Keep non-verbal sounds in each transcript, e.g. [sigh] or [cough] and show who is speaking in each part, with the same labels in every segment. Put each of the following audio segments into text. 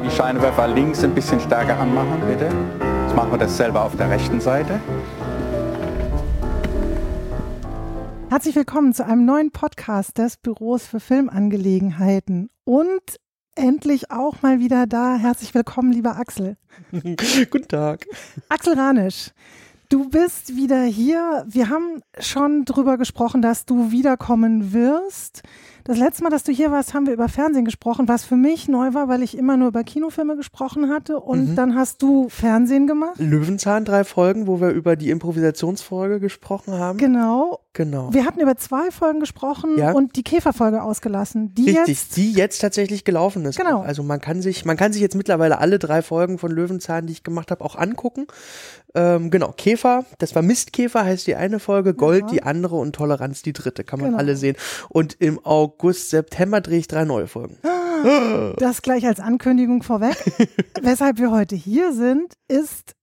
Speaker 1: Mal die Scheinwerfer links ein bisschen stärker anmachen, bitte? Jetzt machen wir das selber auf der rechten Seite.
Speaker 2: Herzlich willkommen zu einem neuen Podcast des Büros für Filmangelegenheiten und endlich auch mal wieder da. Herzlich willkommen, lieber Axel. [laughs]
Speaker 3: Guten Tag.
Speaker 2: Axel Ranisch, du bist wieder hier. Wir haben schon drüber gesprochen, dass du wiederkommen wirst. Das letzte Mal, dass du hier warst, haben wir über Fernsehen gesprochen, was für mich neu war, weil ich immer nur über Kinofilme gesprochen hatte. Und mhm. dann hast du Fernsehen gemacht.
Speaker 3: Löwenzahn, drei Folgen, wo wir über die Improvisationsfolge gesprochen haben.
Speaker 2: Genau.
Speaker 3: Genau.
Speaker 2: Wir hatten über zwei Folgen gesprochen ja. und die Käferfolge ausgelassen. Die
Speaker 3: Richtig,
Speaker 2: jetzt,
Speaker 3: die jetzt tatsächlich gelaufen ist.
Speaker 2: Genau.
Speaker 3: Also man kann sich, man kann sich jetzt mittlerweile alle drei Folgen von Löwenzahn, die ich gemacht habe, auch angucken. Ähm, genau, Käfer, das war Mistkäfer, heißt die eine Folge, Gold ja. die andere und Toleranz die dritte, kann man genau. alle sehen. Und im August, September drehe ich drei neue Folgen.
Speaker 2: Das gleich als Ankündigung vorweg. [laughs] Weshalb wir heute hier sind, ist,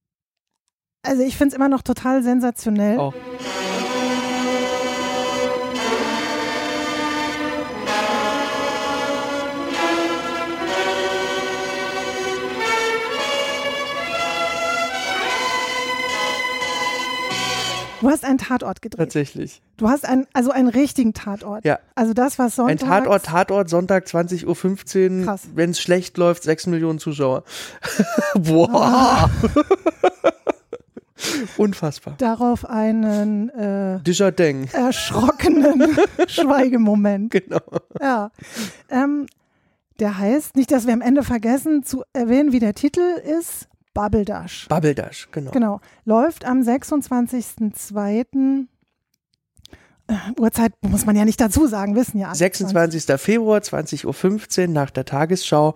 Speaker 2: also ich finde es immer noch total sensationell.
Speaker 3: Auch.
Speaker 2: Du hast einen Tatort gedreht.
Speaker 3: Tatsächlich.
Speaker 2: Du hast einen, also einen richtigen Tatort.
Speaker 3: Ja.
Speaker 2: Also das, was Sonntag.
Speaker 3: Ein Tatort, Tatort, Sonntag 20.15 Uhr. Wenn es schlecht läuft, 6 Millionen Zuschauer. [laughs] Boah. [laughs] Unfassbar.
Speaker 2: Darauf einen äh, erschrockenen [laughs] Schweigemoment.
Speaker 3: Genau.
Speaker 2: Ja. Ähm, der heißt, nicht, dass wir am Ende vergessen zu erwähnen, wie der Titel ist. Babbeldash.
Speaker 3: Babbeldash, genau.
Speaker 2: Genau. Läuft am 26.02. Äh, Uhrzeit muss man ja nicht dazu sagen, wissen ja.
Speaker 3: 26. Februar, 20.15 Uhr nach der Tagesschau.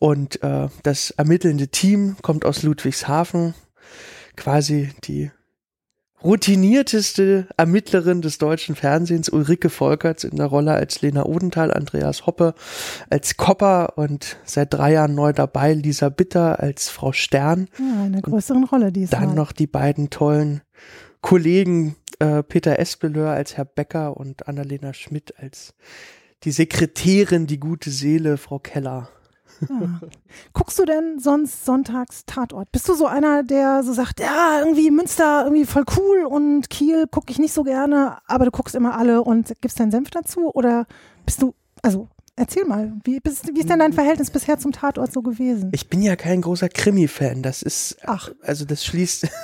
Speaker 3: Und äh, das ermittelnde Team kommt aus Ludwigshafen. Quasi die routinierteste Ermittlerin des deutschen Fernsehens, Ulrike Volkerts, in der Rolle als Lena Odenthal, Andreas Hoppe als Kopper und seit drei Jahren neu dabei Lisa Bitter als Frau Stern.
Speaker 2: Ja, eine größeren Rolle diesmal.
Speaker 3: Dann noch die beiden tollen Kollegen äh, Peter Espeleur als Herr Becker und Annalena Schmidt als die Sekretärin, die gute Seele, Frau Keller.
Speaker 2: Ja. Guckst du denn sonst sonntags Tatort? Bist du so einer, der so sagt, ja, irgendwie Münster irgendwie voll cool und Kiel gucke ich nicht so gerne, aber du guckst immer alle und gibst deinen Senf dazu? Oder bist du, also erzähl mal, wie, bist, wie ist denn dein Verhältnis bisher zum Tatort so gewesen?
Speaker 3: Ich bin ja kein großer Krimi-Fan. Das ist,
Speaker 2: Ach.
Speaker 3: also das schließt. [laughs]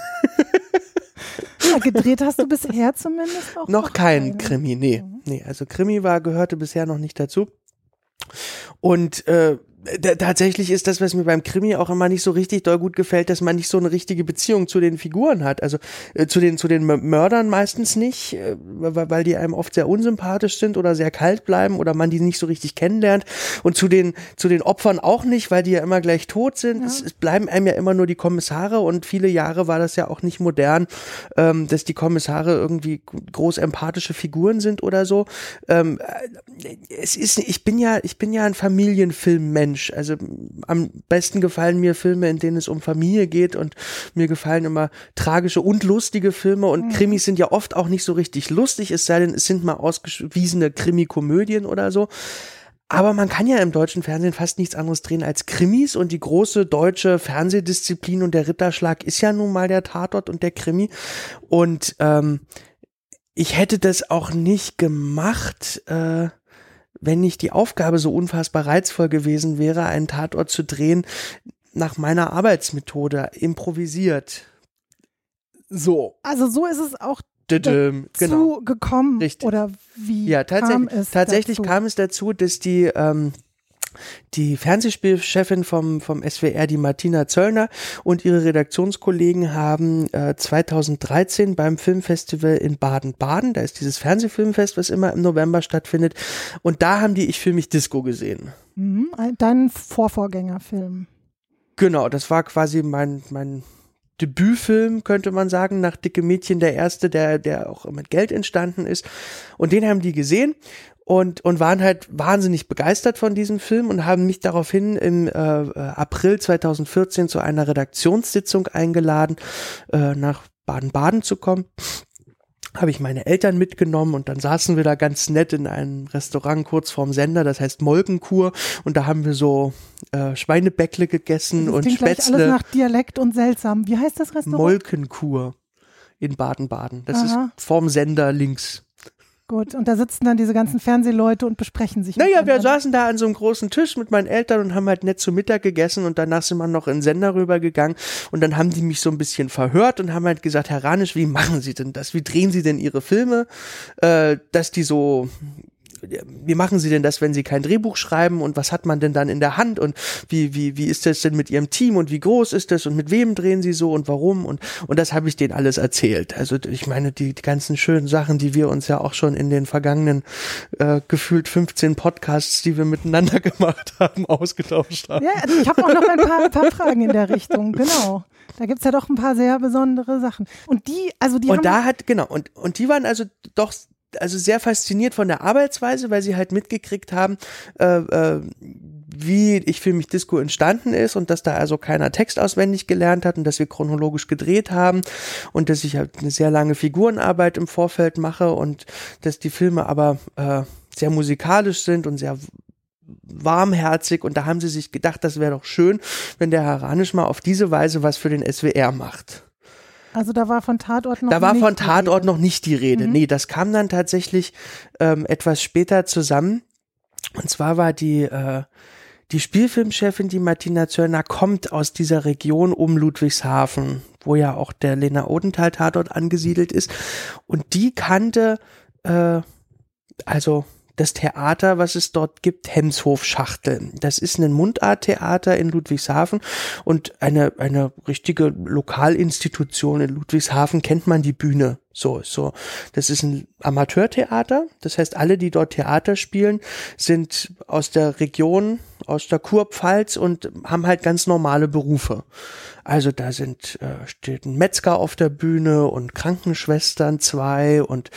Speaker 2: Ja, gedreht hast du bisher zumindest auch.
Speaker 3: Noch kein Krimi, nee. Mhm. Nee, also Krimi war, gehörte bisher noch nicht dazu. Und äh, tatsächlich ist das, was mir beim Krimi auch immer nicht so richtig doll gut gefällt, dass man nicht so eine richtige Beziehung zu den Figuren hat. Also äh, zu den zu den Mördern meistens nicht, äh, weil die einem oft sehr unsympathisch sind oder sehr kalt bleiben oder man die nicht so richtig kennenlernt. Und zu den zu den Opfern auch nicht, weil die ja immer gleich tot sind. Ja. Es, es, bleiben einem ja immer nur die Kommissare und viele Jahre war das ja auch nicht modern, ähm, dass die Kommissare irgendwie groß empathische Figuren sind oder so. Ähm, äh, es ist, ich bin ja ich bin ja ein Familienfilmmensch Mensch. Also am besten gefallen mir Filme, in denen es um Familie geht und mir gefallen immer tragische und lustige Filme und mhm. Krimis sind ja oft auch nicht so richtig lustig, es sei denn, es sind mal ausgewiesene Krimi-Komödien oder so. Aber man kann ja im deutschen Fernsehen fast nichts anderes drehen als Krimis und die große deutsche Fernsehdisziplin und der Ritterschlag ist ja nun mal der Tatort und der Krimi. Und ähm, ich hätte das auch nicht gemacht, äh, wenn nicht die Aufgabe so unfassbar reizvoll gewesen wäre, einen Tatort zu drehen, nach meiner Arbeitsmethode improvisiert. So.
Speaker 2: Also so ist es auch
Speaker 3: dazu
Speaker 2: genau. gekommen
Speaker 3: Richtig.
Speaker 2: oder wie
Speaker 3: ja, tatsächlich,
Speaker 2: kam es
Speaker 3: tatsächlich
Speaker 2: dazu?
Speaker 3: kam es dazu, dass die ähm, die Fernsehspielchefin vom, vom SWR, die Martina Zöllner und ihre Redaktionskollegen haben äh, 2013 beim Filmfestival in Baden-Baden, da ist dieses Fernsehfilmfest, was immer im November stattfindet, und da haben die Ich für mich Disco gesehen.
Speaker 2: Mhm, dein Vorvorgängerfilm.
Speaker 3: Genau, das war quasi mein, mein Debütfilm, könnte man sagen, nach Dicke Mädchen, der erste, der, der auch mit Geld entstanden ist. Und den haben die gesehen und, und waren halt wahnsinnig begeistert von diesem Film und haben mich daraufhin im äh, April 2014 zu einer Redaktionssitzung eingeladen, äh, nach Baden-Baden zu kommen. habe ich meine Eltern mitgenommen und dann saßen wir da ganz nett in einem Restaurant kurz vorm Sender, das heißt Molkenkur und da haben wir so äh, Schweinebäckle gegessen
Speaker 2: Das
Speaker 3: und
Speaker 2: gleich alles
Speaker 3: Spätzle.
Speaker 2: nach Dialekt und seltsam. Wie heißt das Restaurant?
Speaker 3: Molkenkur in Baden-Baden. Das
Speaker 2: Aha.
Speaker 3: ist vorm Sender links.
Speaker 2: Gut, und da sitzen dann diese ganzen Fernsehleute und besprechen sich.
Speaker 3: Naja, wir saßen da an so einem großen Tisch mit meinen Eltern und haben halt nett zu Mittag gegessen und danach sind wir noch in den Sender rübergegangen und dann haben die mich so ein bisschen verhört und haben halt gesagt, Herr Ranisch, wie machen Sie denn das? Wie drehen Sie denn Ihre Filme? Äh, dass die so, wie machen Sie denn das, wenn Sie kein Drehbuch schreiben und was hat man denn dann in der Hand und wie, wie, wie ist das denn mit Ihrem Team und wie groß ist das und mit wem drehen Sie so und warum und, und das habe ich denen alles erzählt. Also ich meine, die, die ganzen schönen Sachen, die wir uns ja auch schon in den vergangenen äh, gefühlt 15 Podcasts, die wir miteinander [laughs] gemacht haben, ausgetauscht haben.
Speaker 2: Ja, also ich habe auch noch ein paar, ein paar Fragen in der Richtung, genau. Da gibt's ja doch ein paar sehr besondere Sachen. Und die, also die haben
Speaker 3: Und da hat, genau, und, und die waren also doch also sehr fasziniert von der Arbeitsweise, weil sie halt mitgekriegt haben, äh, äh, wie ich für mich Disco entstanden ist und dass da also keiner Text auswendig gelernt hat und dass wir chronologisch gedreht haben und dass ich halt eine sehr lange Figurenarbeit im Vorfeld mache und dass die Filme aber äh, sehr musikalisch sind und sehr warmherzig und da haben sie sich gedacht, das wäre doch schön, wenn der Herr Ranisch mal auf diese Weise was für den SWR macht.
Speaker 2: Also da war von Tatort noch
Speaker 3: Da war
Speaker 2: nicht
Speaker 3: von
Speaker 2: die
Speaker 3: Tatort
Speaker 2: Rede.
Speaker 3: noch nicht die Rede.
Speaker 2: Mhm.
Speaker 3: Nee, das kam dann tatsächlich ähm, etwas später zusammen. Und zwar war die, äh, die Spielfilmchefin, die Martina Zöllner, kommt aus dieser Region um Ludwigshafen, wo ja auch der Lena Odenthal-Tatort angesiedelt ist. Und die kannte, äh, also das Theater, was es dort gibt, Hemshof-Schachtel. Das ist ein Mundarttheater in Ludwigshafen und eine, eine richtige Lokalinstitution in Ludwigshafen kennt man die Bühne. So, so. Das ist ein Amateurtheater. Das heißt, alle, die dort Theater spielen, sind aus der Region, aus der Kurpfalz und haben halt ganz normale Berufe. Also da sind äh, steht ein Metzger auf der Bühne und Krankenschwestern zwei und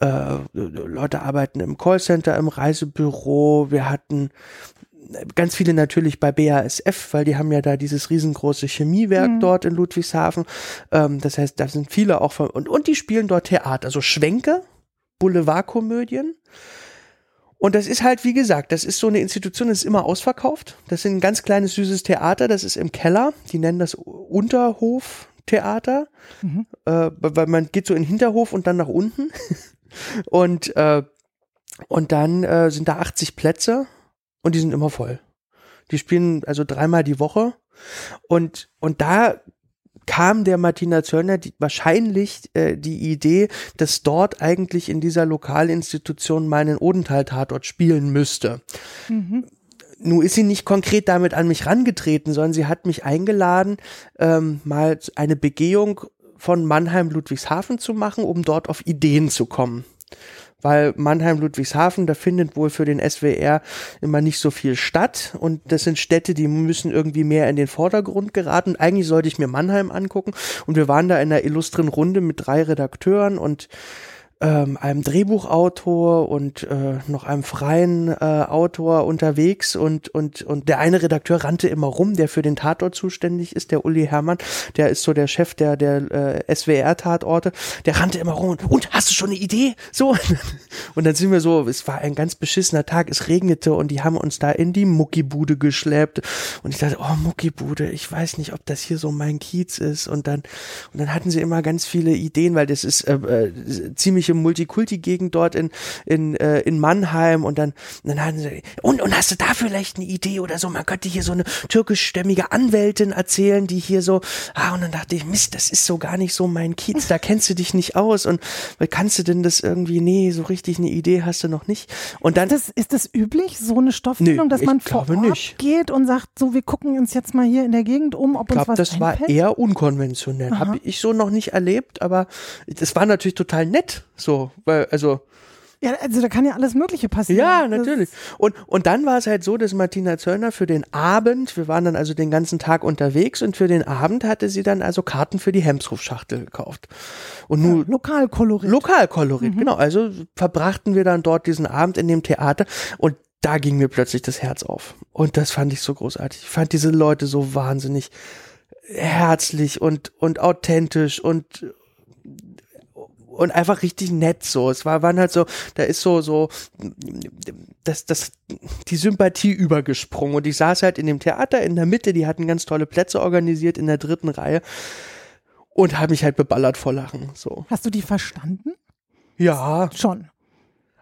Speaker 3: äh, Leute arbeiten im Callcenter, im Reisebüro. Wir hatten ganz viele natürlich bei BASF, weil die haben ja da dieses riesengroße Chemiewerk
Speaker 2: Mhm.
Speaker 3: dort in Ludwigshafen. Ähm, das heißt, da sind viele auch von, und, und die spielen dort Theater, also Schwenke, Boulevardkomödien. Und das ist halt, wie gesagt, das ist so eine Institution, das ist immer ausverkauft. Das ist ein ganz kleines, süßes Theater, das ist im Keller. Die nennen das Unterhoftheater,
Speaker 2: Mhm.
Speaker 3: äh, weil man geht so in den Hinterhof und dann nach unten. [laughs] und, äh, und dann äh, sind da 80 Plätze und die sind immer voll. Die spielen also dreimal die Woche. Und, und da kam der Martina Zöllner die, wahrscheinlich äh, die Idee, dass dort eigentlich in dieser Lokalinstitution meinen Odenthal-Tatort spielen müsste.
Speaker 2: Mhm.
Speaker 3: Nun ist sie nicht konkret damit an mich rangetreten, sondern sie hat mich eingeladen, ähm, mal eine Begehung von Mannheim-Ludwigshafen zu machen, um dort auf Ideen zu kommen. Weil Mannheim-Ludwigshafen, da findet wohl für den SWR immer nicht so viel statt. Und das sind Städte, die müssen irgendwie mehr in den Vordergrund geraten. Eigentlich sollte ich mir Mannheim angucken. Und wir waren da in einer illustren Runde mit drei Redakteuren und ähm, einem Drehbuchautor und äh, noch einem freien äh, Autor unterwegs und, und, und der eine Redakteur rannte immer rum, der für den Tatort zuständig ist, der Uli Herrmann, der ist so der Chef der, der äh, SWR-Tatorte, der rannte immer rum und, und hast du schon eine Idee? So. [laughs] Und dann sind wir so, es war ein ganz beschissener Tag, es regnete und die haben uns da in die Muckibude geschleppt und ich dachte, oh Muckibude, ich weiß nicht, ob das hier so mein Kiez ist und dann, und dann hatten sie immer ganz viele Ideen, weil das ist äh, äh, ziemliche Multikulti-Gegend dort in, in, äh, in Mannheim und dann, dann hatten sie, und, und hast du da vielleicht eine Idee oder so? Man könnte hier so eine türkischstämmige Anwältin erzählen, die hier so, ah, und dann dachte ich, Mist, das ist so gar nicht so mein Kiez, da kennst du dich nicht aus und kannst du denn das irgendwie, nee, so richtig eine Idee hast du noch nicht. Und dann,
Speaker 2: Das, ist das üblich, so eine Stoffbildung,
Speaker 3: Nee,
Speaker 2: dass man vor Ort
Speaker 3: nicht.
Speaker 2: geht und sagt, so, wir gucken uns jetzt mal hier in der Gegend um, ob
Speaker 3: ich
Speaker 2: uns
Speaker 3: glaube,
Speaker 2: was
Speaker 3: das war
Speaker 2: einfällt?
Speaker 3: eher unkonventionell. Habe ich so noch nicht erlebt, aber das war natürlich total nett, so, weil, also,
Speaker 2: Ja, also da kann ja alles Mögliche passieren.
Speaker 3: Ja, natürlich. Und, und dann war es halt so, dass Martina Zöllner für den Abend, wir waren dann also den ganzen Tag unterwegs und für den Abend hatte sie dann also Karten für die Hemsruf-Schachtel gekauft. Und
Speaker 2: Ja,
Speaker 3: nun
Speaker 2: Lokalkolorit.
Speaker 3: Lokalkolorit, genau. Also verbrachten wir dann dort diesen Abend in dem Theater und da ging mir plötzlich das Herz auf. Und das fand ich so großartig. Ich fand diese Leute so wahnsinnig herzlich und, und authentisch und und einfach richtig nett so. Es war, waren halt so, da ist so, so, das, das, die Sympathie übergesprungen. Und ich saß halt in dem Theater in der Mitte, die hatten ganz tolle Plätze organisiert in der dritten Reihe und habe mich halt beballert vor Lachen. So.
Speaker 2: Hast du die verstanden?
Speaker 3: Ja.
Speaker 2: Schon.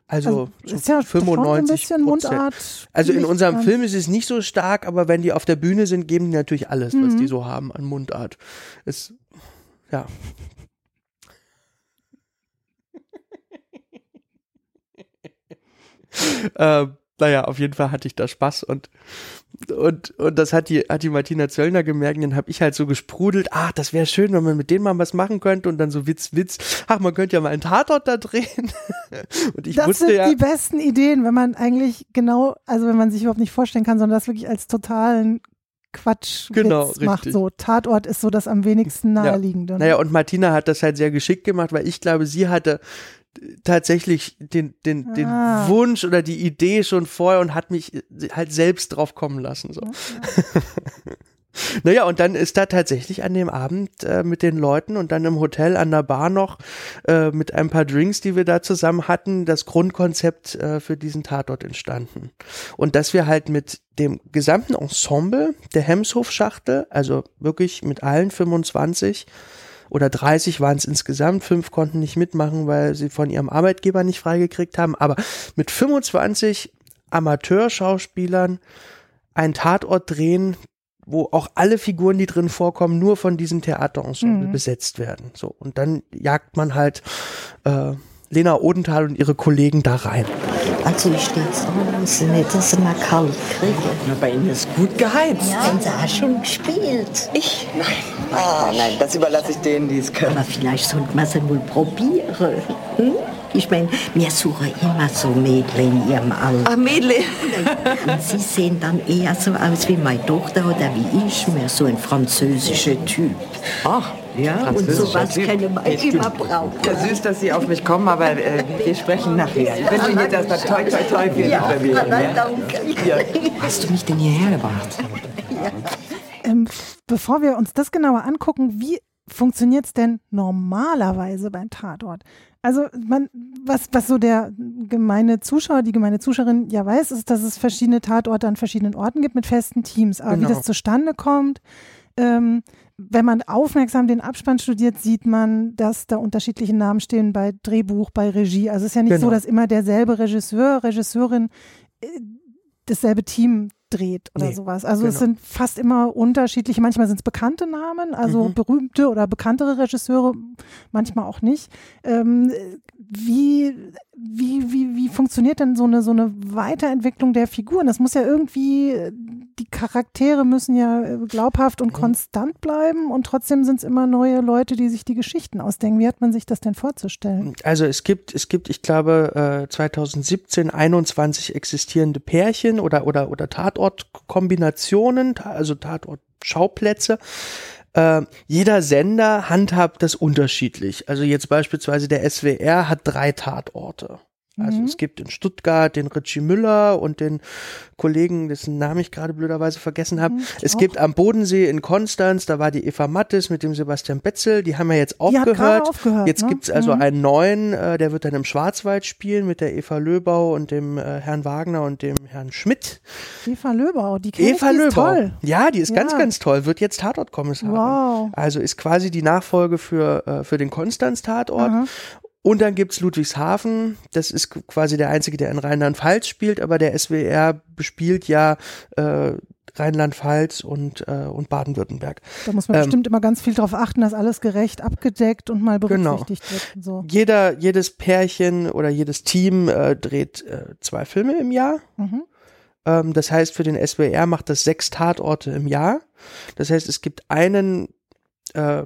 Speaker 3: Also,
Speaker 2: also ist ja
Speaker 3: 95
Speaker 2: ein bisschen Mundart.
Speaker 3: Also in unserem
Speaker 2: ganz-
Speaker 3: Film ist es nicht so stark, aber wenn die auf der Bühne sind, geben die natürlich alles, was
Speaker 2: Mhm.
Speaker 3: die so haben an Mundart. Es, ja. Äh, naja, auf jeden Fall hatte ich da Spaß und und, und das hat die, hat die Martina Zöllner gemerkt, und dann habe ich halt so gesprudelt, ach, das wäre schön, wenn man mit denen mal was machen könnte und dann so Witz, Witz, ach, man könnte ja mal einen Tatort da drehen. [laughs] Und ich
Speaker 2: das
Speaker 3: wusste
Speaker 2: sind
Speaker 3: ja,
Speaker 2: die besten Ideen, wenn man eigentlich genau, also wenn man sich überhaupt nicht vorstellen kann, sondern das wirklich als totalen Quatsch
Speaker 3: Genau,
Speaker 2: macht.
Speaker 3: richtig.
Speaker 2: So Tatort ist so das am wenigsten
Speaker 3: Ja.
Speaker 2: naheliegende.
Speaker 3: Naja, und Martina hat das halt sehr geschickt gemacht, weil ich glaube, sie hatte tatsächlich den, den, den
Speaker 2: Ah.
Speaker 3: Wunsch oder die Idee schon vorher und hat mich halt selbst drauf kommen lassen. So. [laughs] Naja, und dann ist da tatsächlich an dem Abend äh, mit den Leuten und dann im Hotel an der Bar noch äh, mit ein paar Drinks, die wir da zusammen hatten, das Grundkonzept äh, für diesen Tatort entstanden. Und dass wir halt mit dem gesamten Ensemble der Hemshof-Schachtel, also wirklich mit allen 25 oder 30 waren es insgesamt, fünf konnten nicht mitmachen, weil sie von ihrem Arbeitgeber nicht freigekriegt haben, aber mit 25 Amateurschauspielern einen Tatort drehen, wo auch alle Figuren, die drin vorkommen, nur von diesem Theaterensemble
Speaker 2: Mhm.
Speaker 3: besetzt werden. So und dann jagt man halt äh, Lena Odenthal und ihre Kollegen da rein.
Speaker 4: Also ich stehe jetzt draußen, nicht, dass sie mal kalt kriegen.
Speaker 5: Na, bei Ihnen ist gut geheizt.
Speaker 4: Ja, haben sie auch schon gespielt.
Speaker 5: Ich? Nein. Ah, nein, das überlasse ich denen, die es können.
Speaker 4: Aber vielleicht sollte man sie wohl probieren. Hm? Ich meine, wir suchen immer so Mädchen in ihrem Alter.
Speaker 5: Ach, Mädle.
Speaker 4: Und sie sehen dann eher so aus wie meine Tochter oder wie ich, mehr so ein französischer Typ.
Speaker 5: Ach,
Speaker 4: Ja, und sowas
Speaker 5: Typ.
Speaker 4: können wir immer brauchen.
Speaker 5: Ja, süß, dass Sie auf mich kommen, aber äh, wir sprechen nachher. Ich wünsche Ihnen jetzt erstmal toi, toi, toi für die Premiere.
Speaker 4: na,
Speaker 5: Ja?
Speaker 4: danke. [laughs]
Speaker 6: Hast du mich denn hierher gebracht?
Speaker 2: Ähm, bevor wir uns das genauer angucken, wie funktioniert es denn normalerweise beim Tatort? Also man, was, was so der gemeine Zuschauer, die gemeine Zuschauerin ja weiß, ist, dass es verschiedene Tatorte an verschiedenen Orten gibt mit festen Teams. Aber wie
Speaker 3: Genau.
Speaker 2: das zustande kommt, ähm, wenn man aufmerksam den Abspann studiert, sieht man, dass da unterschiedliche Namen stehen bei Drehbuch, bei Regie. Also es ist ja nicht so,
Speaker 3: Genau.
Speaker 2: dass immer derselbe Regisseur, Regisseurin äh, dasselbe Team dreht oder
Speaker 3: Nee,
Speaker 2: sowas. Also es
Speaker 3: genau.
Speaker 2: sind fast immer unterschiedliche, manchmal sind es bekannte Namen, also
Speaker 3: Mhm.
Speaker 2: berühmte oder bekanntere Regisseure, manchmal auch nicht. Ähm, wie, wie, wie, wie funktioniert denn so eine, so eine Weiterentwicklung der Figuren? Das muss ja irgendwie, die Charaktere müssen ja äh, glaubhaft und konstant bleiben und trotzdem sind es immer neue Leute, die sich die Geschichten ausdenken. Wie hat man sich das denn vorzustellen?
Speaker 3: Also es gibt, es gibt, ich glaube, äh, 2017 21 existierende Pärchen oder oder oder Tatortkombinationen, ta- also Tatortschauplätze. Äh, jeder Sender handhabt das unterschiedlich. Also jetzt beispielsweise der SWR hat drei Tatorte. Also
Speaker 2: Mhm.
Speaker 3: es gibt in Stuttgart den Richie Müller und den Kollegen, dessen Namen ich gerade blöderweise vergessen habe.
Speaker 2: Mhm,
Speaker 3: es
Speaker 2: auch.
Speaker 3: gibt am Bodensee in Konstanz, da war die Eva Mattes mit dem Sebastian Betzel, die haben ja jetzt aufgehört.
Speaker 2: aufgehört.
Speaker 3: Jetzt
Speaker 2: ne?
Speaker 3: gibt's also
Speaker 2: Mhm.
Speaker 3: einen neuen, äh, der wird dann im Schwarzwald spielen mit der Eva Löbau und dem äh, Herrn Wagner und dem Herrn Schmidt.
Speaker 2: Eva Löbau, die kenn
Speaker 3: Eva
Speaker 2: ich, die ist
Speaker 3: Löbau.
Speaker 2: toll.
Speaker 3: Ja, die ist ganz,
Speaker 2: Ja.
Speaker 3: ganz toll, wird jetzt Tatortkommissarin.
Speaker 2: Wow.
Speaker 3: Also ist quasi die Nachfolge für, äh, für den Konstanz-Tatort. Und dann gibt's Ludwigshafen, das ist quasi der einzige, der in Rheinland-Pfalz spielt, aber der SWR bespielt ja äh, Rheinland-Pfalz und, äh, und Baden-Württemberg.
Speaker 2: Da muss man
Speaker 3: Ähm,
Speaker 2: bestimmt immer ganz viel drauf achten, dass alles gerecht abgedeckt und mal
Speaker 3: Genau.
Speaker 2: berücksichtigt wird. Und so.
Speaker 3: Jeder, jedes Pärchen oder jedes Team äh, dreht äh, zwei Filme im Jahr.
Speaker 2: Mhm.
Speaker 3: Ähm, das heißt, für den SWR macht das sechs Tatorte im Jahr. Das heißt, es gibt einen äh,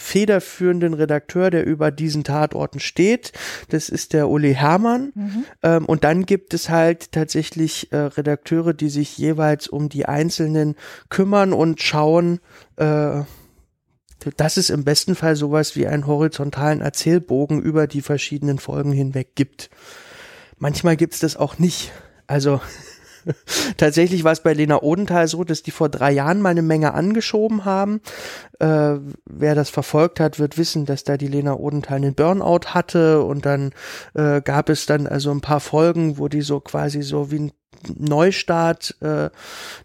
Speaker 3: federführenden Redakteur, der über diesen Tatorten steht. Das ist der Uli Hermann.
Speaker 2: Mhm.
Speaker 3: Ähm, und dann gibt es halt tatsächlich äh, Redakteure, die sich jeweils um die einzelnen kümmern und schauen, äh, dass es im besten Fall sowas wie einen horizontalen Erzählbogen über die verschiedenen Folgen hinweg gibt. Manchmal gibt es das auch nicht. Also [laughs] Tatsächlich war es bei Lena Odenthal so, dass die vor drei Jahren mal eine Menge angeschoben haben. Äh, wer das verfolgt hat, wird wissen, dass da die Lena Odenthal einen Burnout hatte und dann äh, gab es dann also ein paar Folgen, wo die so quasi so wie ein Neustart, äh,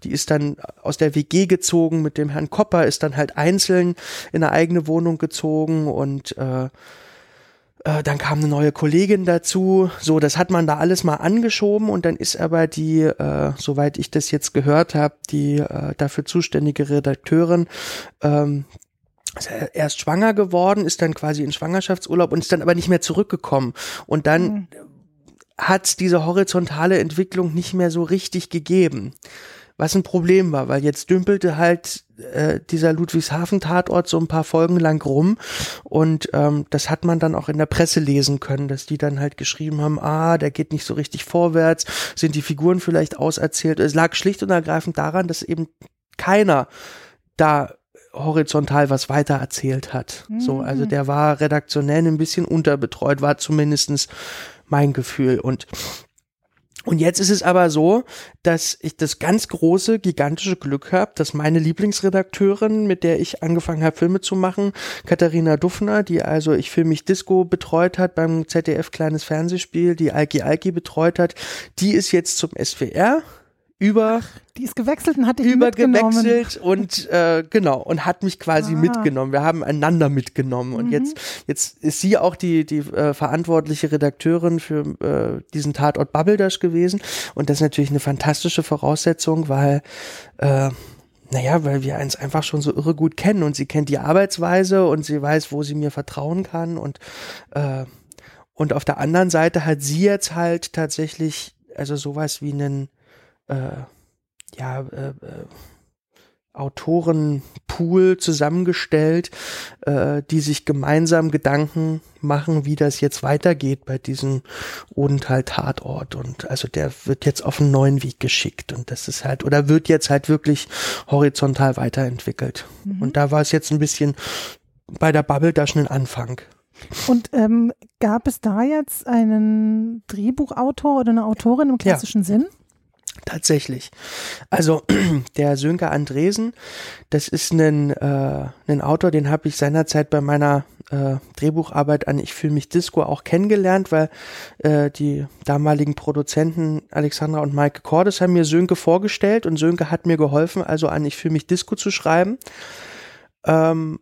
Speaker 3: die ist dann aus der WG gezogen mit dem Herrn Kopper, ist dann halt einzeln in eine eigene Wohnung gezogen und äh, äh, dann kam eine neue Kollegin dazu. So, das hat man da alles mal angeschoben und dann ist aber die, äh, soweit ich das jetzt gehört habe, die äh, dafür zuständige Redakteurin ähm, ist erst schwanger geworden, ist dann quasi in Schwangerschaftsurlaub und ist dann aber nicht mehr zurückgekommen. Und dann mhm. hat diese horizontale Entwicklung nicht mehr so richtig gegeben was ein Problem war, weil jetzt dümpelte halt äh, dieser Ludwigshafen-Tatort so ein paar Folgen lang rum und ähm, das hat man dann auch in der Presse lesen können, dass die dann halt geschrieben haben, ah, der geht nicht so richtig vorwärts, sind die Figuren vielleicht auserzählt. Es lag schlicht und ergreifend daran, dass eben keiner da horizontal was weiter erzählt hat. Mhm. So, also der war redaktionell ein bisschen unterbetreut, war zumindestens mein Gefühl und und jetzt ist es aber so, dass ich das ganz große, gigantische Glück habe, dass meine Lieblingsredakteurin, mit der ich angefangen habe, Filme zu machen, Katharina Duffner, die also Ich Film mich Disco betreut hat beim ZDF Kleines Fernsehspiel, die Alki Alki betreut hat, die ist jetzt zum SWR über Ach,
Speaker 2: die ist gewechselt und hat dich übergewechselt
Speaker 3: und äh, genau und hat mich quasi ah. mitgenommen. Wir haben einander mitgenommen und mhm. jetzt jetzt ist sie auch die die äh, verantwortliche Redakteurin für äh, diesen Tatort Bubbledash gewesen und das ist natürlich eine fantastische Voraussetzung, weil äh, naja, weil wir eins einfach schon so irre gut kennen und sie kennt die Arbeitsweise und sie weiß, wo sie mir vertrauen kann und äh, und auf der anderen Seite hat sie jetzt halt tatsächlich also sowas wie einen äh, ja, äh, äh, Autorenpool zusammengestellt, äh, die sich gemeinsam Gedanken machen, wie das jetzt weitergeht bei diesem Odenthal-Tatort. Und also der wird jetzt auf einen neuen Weg geschickt. Und das ist halt, oder wird jetzt halt wirklich horizontal weiterentwickelt. Mhm. Und da war es jetzt ein bisschen bei der Bubble da schon ein Anfang.
Speaker 2: Und ähm, gab es da jetzt einen Drehbuchautor oder eine Autorin im klassischen
Speaker 3: ja.
Speaker 2: Sinn?
Speaker 3: Tatsächlich. Also [clears throat] der Sönke Andresen, das ist ein, äh, ein Autor, den habe ich seinerzeit bei meiner äh, Drehbucharbeit an Ich fühle mich Disco auch kennengelernt, weil äh, die damaligen Produzenten Alexandra und Maike Cordes haben mir Sönke vorgestellt und Sönke hat mir geholfen, also an Ich fühle mich Disco zu schreiben. Ähm,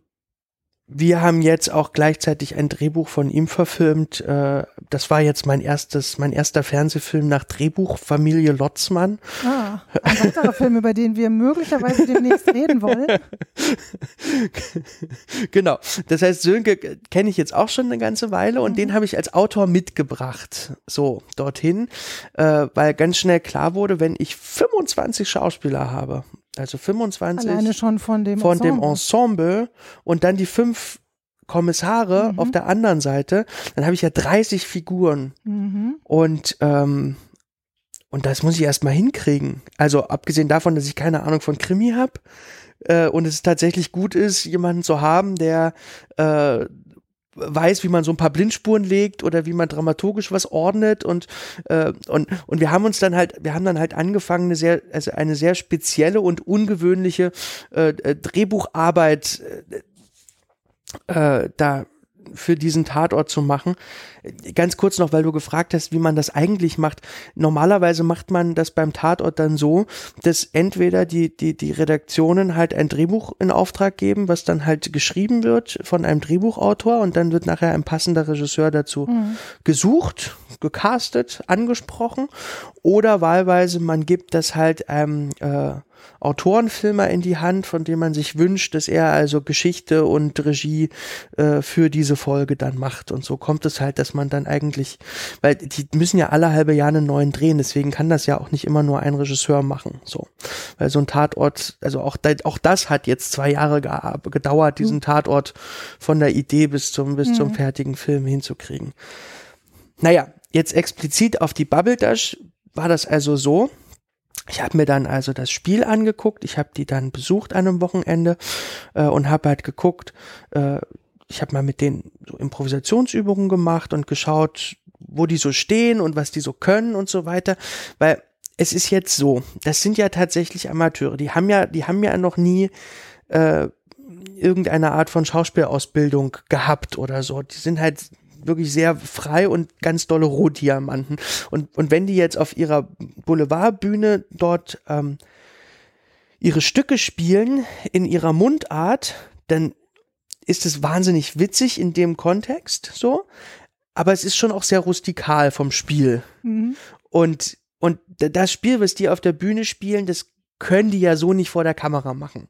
Speaker 3: wir haben jetzt auch gleichzeitig ein Drehbuch von ihm verfilmt. Äh, das war jetzt mein erstes, mein erster Fernsehfilm nach Drehbuch Familie Lotzmann.
Speaker 2: Ah, ein weiterer Film, über den wir möglicherweise demnächst reden wollen. [laughs]
Speaker 3: genau. Das heißt, Sönke kenne ich jetzt auch schon eine ganze Weile und mhm. den habe ich als Autor mitgebracht. So, dorthin, äh, weil ganz schnell klar wurde, wenn ich 25 Schauspieler habe, also 25
Speaker 2: Alleine schon von dem
Speaker 3: von Ensemble. dem Ensemble und dann die fünf Kommissare mhm. auf der anderen Seite, dann habe ich ja 30 Figuren. Mhm. Und ähm, und das muss ich erstmal hinkriegen. Also abgesehen davon, dass ich keine Ahnung von Krimi habe äh, und es tatsächlich gut ist, jemanden zu haben, der äh, weiß, wie man so ein paar Blindspuren legt oder wie man dramaturgisch was ordnet und äh, und und wir haben uns dann halt wir haben dann halt angefangen eine sehr also eine sehr spezielle und ungewöhnliche äh, äh Drehbucharbeit äh, äh da für diesen Tatort zu machen. Ganz kurz noch, weil du gefragt hast, wie man das eigentlich macht. Normalerweise macht man das beim Tatort dann so, dass entweder die, die, die Redaktionen halt ein Drehbuch in Auftrag geben, was dann halt geschrieben wird von einem Drehbuchautor und dann wird nachher ein passender Regisseur dazu mhm. gesucht, gecastet, angesprochen oder wahlweise man gibt das halt einem äh, Autorenfilmer in die Hand, von dem man sich wünscht, dass er also Geschichte und Regie äh, für diese Folge dann macht. Und so kommt es halt, dass man dann eigentlich, weil die müssen ja alle halbe Jahre einen neuen drehen, deswegen kann das ja auch nicht immer nur ein Regisseur machen. So, weil so ein Tatort, also auch, auch das hat jetzt zwei Jahre gedauert, diesen mhm. Tatort von der Idee bis zum bis mhm. zum fertigen Film hinzukriegen. Naja, jetzt explizit auf die Bubble Dash war das also so, ich habe mir dann also das Spiel angeguckt, ich habe die dann besucht an einem Wochenende äh, und habe halt geguckt, äh, ich habe mal mit denen so Improvisationsübungen gemacht und geschaut, wo die so stehen und was die so können und so weiter, weil es ist jetzt so, das sind ja tatsächlich Amateure, die haben ja, die haben ja noch nie äh, irgendeine Art von Schauspielausbildung gehabt oder so. Die sind halt wirklich sehr frei und ganz dolle Rohdiamanten. Und, und wenn die jetzt auf ihrer Boulevardbühne dort ähm, ihre Stücke spielen in ihrer Mundart, dann ist es wahnsinnig witzig in dem Kontext so, aber es ist schon auch sehr rustikal vom Spiel.
Speaker 2: Mhm.
Speaker 3: Und, und das Spiel, was die auf der Bühne spielen, das können die ja so nicht vor der Kamera machen.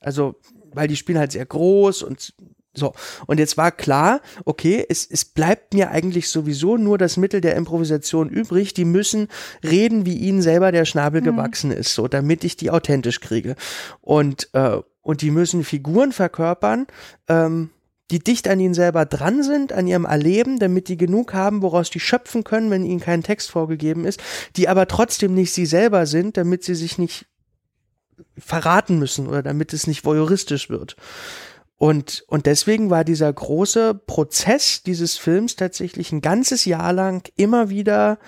Speaker 3: Also, weil die spielen halt sehr groß und so. Und jetzt war klar, okay, es, es bleibt mir eigentlich sowieso nur das Mittel der Improvisation übrig. Die müssen reden, wie ihnen selber der Schnabel
Speaker 2: Mhm.
Speaker 3: gewachsen ist, so, damit ich die authentisch kriege. Und, äh, und die müssen Figuren verkörpern, ähm, die dicht an ihnen selber dran sind, an ihrem Erleben, damit die genug haben, woraus die schöpfen können, wenn ihnen kein Text vorgegeben ist, die aber trotzdem nicht sie selber sind, damit sie sich nicht verraten müssen oder damit es nicht voyeuristisch wird. Und, und deswegen war dieser große Prozess dieses Films tatsächlich ein ganzes Jahr lang immer wieder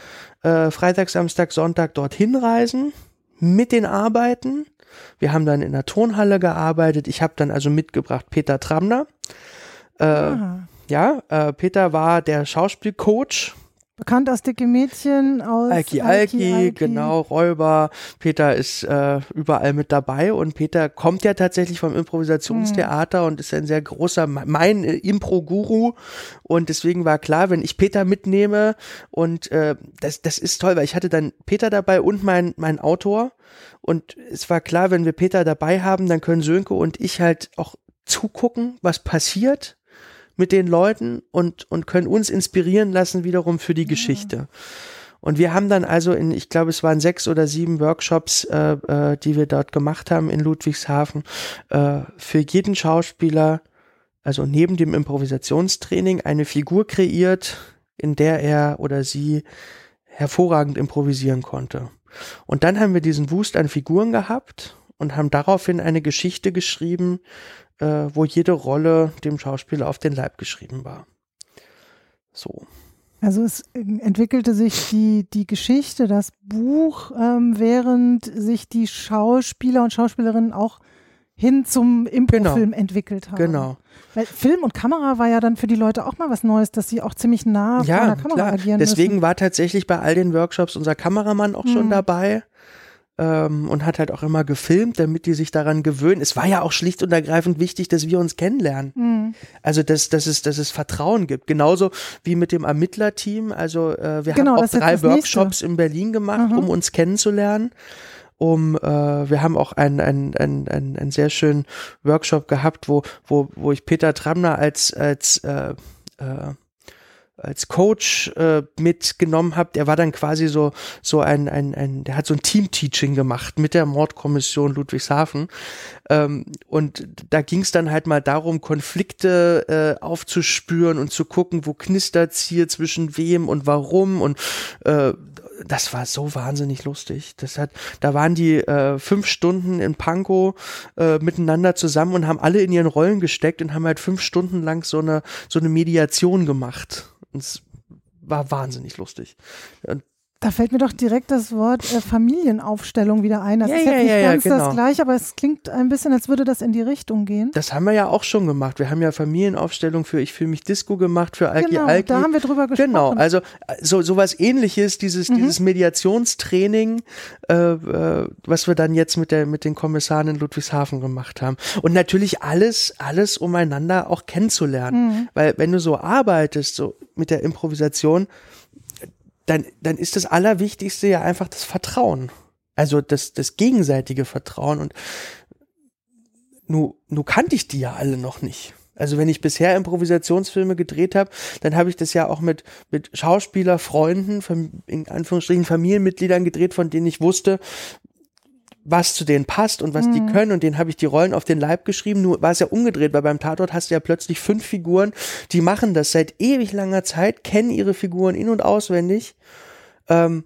Speaker 3: äh, Freitag, Samstag, Sonntag dorthin reisen, mit den Arbeiten. Wir haben dann in der Tonhalle gearbeitet. Ich habe dann also mitgebracht Peter Tramner. Äh,
Speaker 2: Ah.
Speaker 3: Ja, äh, Peter war der Schauspielcoach
Speaker 2: Bekannt aus Dicke Mädchen, aus
Speaker 3: Alki Alki, genau, Räuber. Peter ist äh, überall mit dabei und Peter kommt ja tatsächlich vom Improvisationstheater und ist ein sehr großer, mein äh, Impro-Guru. Und deswegen war klar, wenn ich Peter mitnehme und äh, das, das ist toll, weil ich hatte dann Peter dabei und mein, mein Autor. Und es war klar, wenn wir Peter dabei haben, dann können Sönke und ich halt auch zugucken, was passiert mit den Leuten und, und können uns inspirieren lassen wiederum für die Geschichte. Und wir haben dann also in, ich glaube, es waren sechs oder sieben Workshops, äh, äh, die wir dort gemacht haben in Ludwigshafen, äh, für jeden Schauspieler, also neben dem Improvisationstraining, eine Figur kreiert, in der er oder sie hervorragend improvisieren konnte. Und dann haben wir diesen Wust an Figuren gehabt und haben daraufhin eine Geschichte geschrieben, äh, wo jede Rolle dem Schauspieler auf den Leib geschrieben war. So.
Speaker 2: Also es entwickelte sich die, die Geschichte, das Buch, ähm, während sich die Schauspieler und Schauspielerinnen auch hin zum Improfilm entwickelt haben.
Speaker 3: Genau.
Speaker 2: Weil Film und Kamera war ja dann für die Leute auch mal was Neues, dass sie auch ziemlich nah vor
Speaker 3: Ja,
Speaker 2: der Kamera
Speaker 3: klar.
Speaker 2: agieren
Speaker 3: Deswegen
Speaker 2: müssen.
Speaker 3: war tatsächlich bei all den Workshops unser Kameramann auch schon
Speaker 2: Mhm.
Speaker 3: dabei. Ähm, und hat halt auch immer gefilmt, damit die sich daran gewöhnen. Es war ja auch schlicht und ergreifend wichtig, dass wir uns kennenlernen.
Speaker 2: Mhm.
Speaker 3: Also, dass, dass, es, dass es Vertrauen gibt. Genauso wie mit dem Ermittlerteam. Also, äh, wir
Speaker 2: Genau,
Speaker 3: haben auch drei. Workshops in Berlin gemacht,
Speaker 2: Mhm.
Speaker 3: um uns kennenzulernen. Um, äh, wir haben auch einen, einen, einen, einen, einen sehr schönen Workshop gehabt, wo, wo, wo ich Peter Tramner als, als, äh, äh, als Coach äh, mitgenommen habe, der war dann quasi so so ein, ein, ein der hat so ein Team-Teaching gemacht mit der Mordkommission Ludwigshafen ähm, und da ging es dann halt mal darum, Konflikte äh, aufzuspüren und zu gucken, wo knistert's hier zwischen wem und warum und äh, das war so wahnsinnig lustig. Das hat, da waren die äh, fünf Stunden in Pankow äh, miteinander zusammen und haben alle in ihren Rollen gesteckt und haben halt fünf Stunden lang so eine so eine Mediation gemacht. Es war wahnsinnig lustig. Und
Speaker 2: Da fällt mir doch direkt das Wort äh, Familienaufstellung wieder ein. Das
Speaker 3: Ja,
Speaker 2: ist
Speaker 3: ja,
Speaker 2: nicht
Speaker 3: ja, ja,
Speaker 2: ganz
Speaker 3: genau.
Speaker 2: das gleiche, aber es klingt ein bisschen, als würde das in die Richtung gehen.
Speaker 3: das haben wir ja auch schon gemacht. Wir haben ja Familienaufstellung für Ich fühle mich Disco gemacht, für Alki
Speaker 2: genau,
Speaker 3: Alki.
Speaker 2: da haben wir drüber gesprochen.
Speaker 3: Genau, also äh, so sowas ähnliches, dieses
Speaker 2: Mhm.
Speaker 3: dieses Mediationstraining, äh, äh, was wir dann jetzt mit der mit den Kommissaren in Ludwigshafen gemacht haben und natürlich alles alles um einander auch kennenzulernen,
Speaker 2: Mhm.
Speaker 3: weil wenn du so arbeitest so mit der Improvisation, dann dann ist das Allerwichtigste ja einfach das Vertrauen, also das das gegenseitige Vertrauen und nu, nu kannte ich die ja alle noch nicht. Also wenn ich bisher Improvisationsfilme gedreht habe, dann habe ich das ja auch mit, mit Schauspielerfreunden, Fam- in Anführungsstrichen Familienmitgliedern gedreht, von denen ich wusste, was zu denen passt und was die können und denen habe ich die Rollen auf den Leib geschrieben. Nur war es ja umgedreht, weil beim Tatort hast du ja plötzlich fünf Figuren, die machen das seit ewig langer Zeit, kennen ihre Figuren in- und auswendig ähm,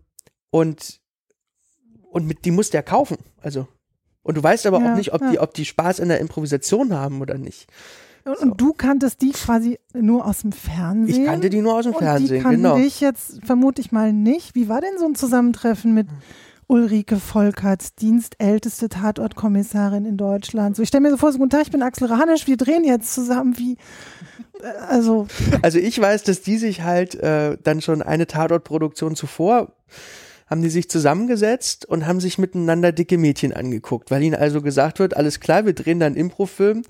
Speaker 3: und, und mit, die musst du ja kaufen. Also und du weißt aber
Speaker 2: Ja,
Speaker 3: auch nicht, ob
Speaker 2: ja.
Speaker 3: die, ob die Spaß in der Improvisation haben oder nicht.
Speaker 2: Und, und du kanntest die quasi nur aus dem Fernsehen?
Speaker 3: Ich kannte die nur aus dem
Speaker 2: und
Speaker 3: Fernsehen,
Speaker 2: die kannten
Speaker 3: genau.
Speaker 2: dich jetzt vermute ich mal nicht. Wie war denn so ein Zusammentreffen mit Ulrike Volkerts, dienstälteste Tatortkommissarin in Deutschland? So, ich stelle mir so vor, so, guten Tag, ich bin Axel Rahanisch, wir drehen jetzt zusammen wie, äh, also, [laughs]
Speaker 3: Also ich weiß, dass die sich halt äh, dann schon eine Tatortproduktion zuvor haben die sich zusammengesetzt und haben sich miteinander dicke Mädchen angeguckt, weil ihnen also gesagt wird, alles klar, wir drehen dann Improfilm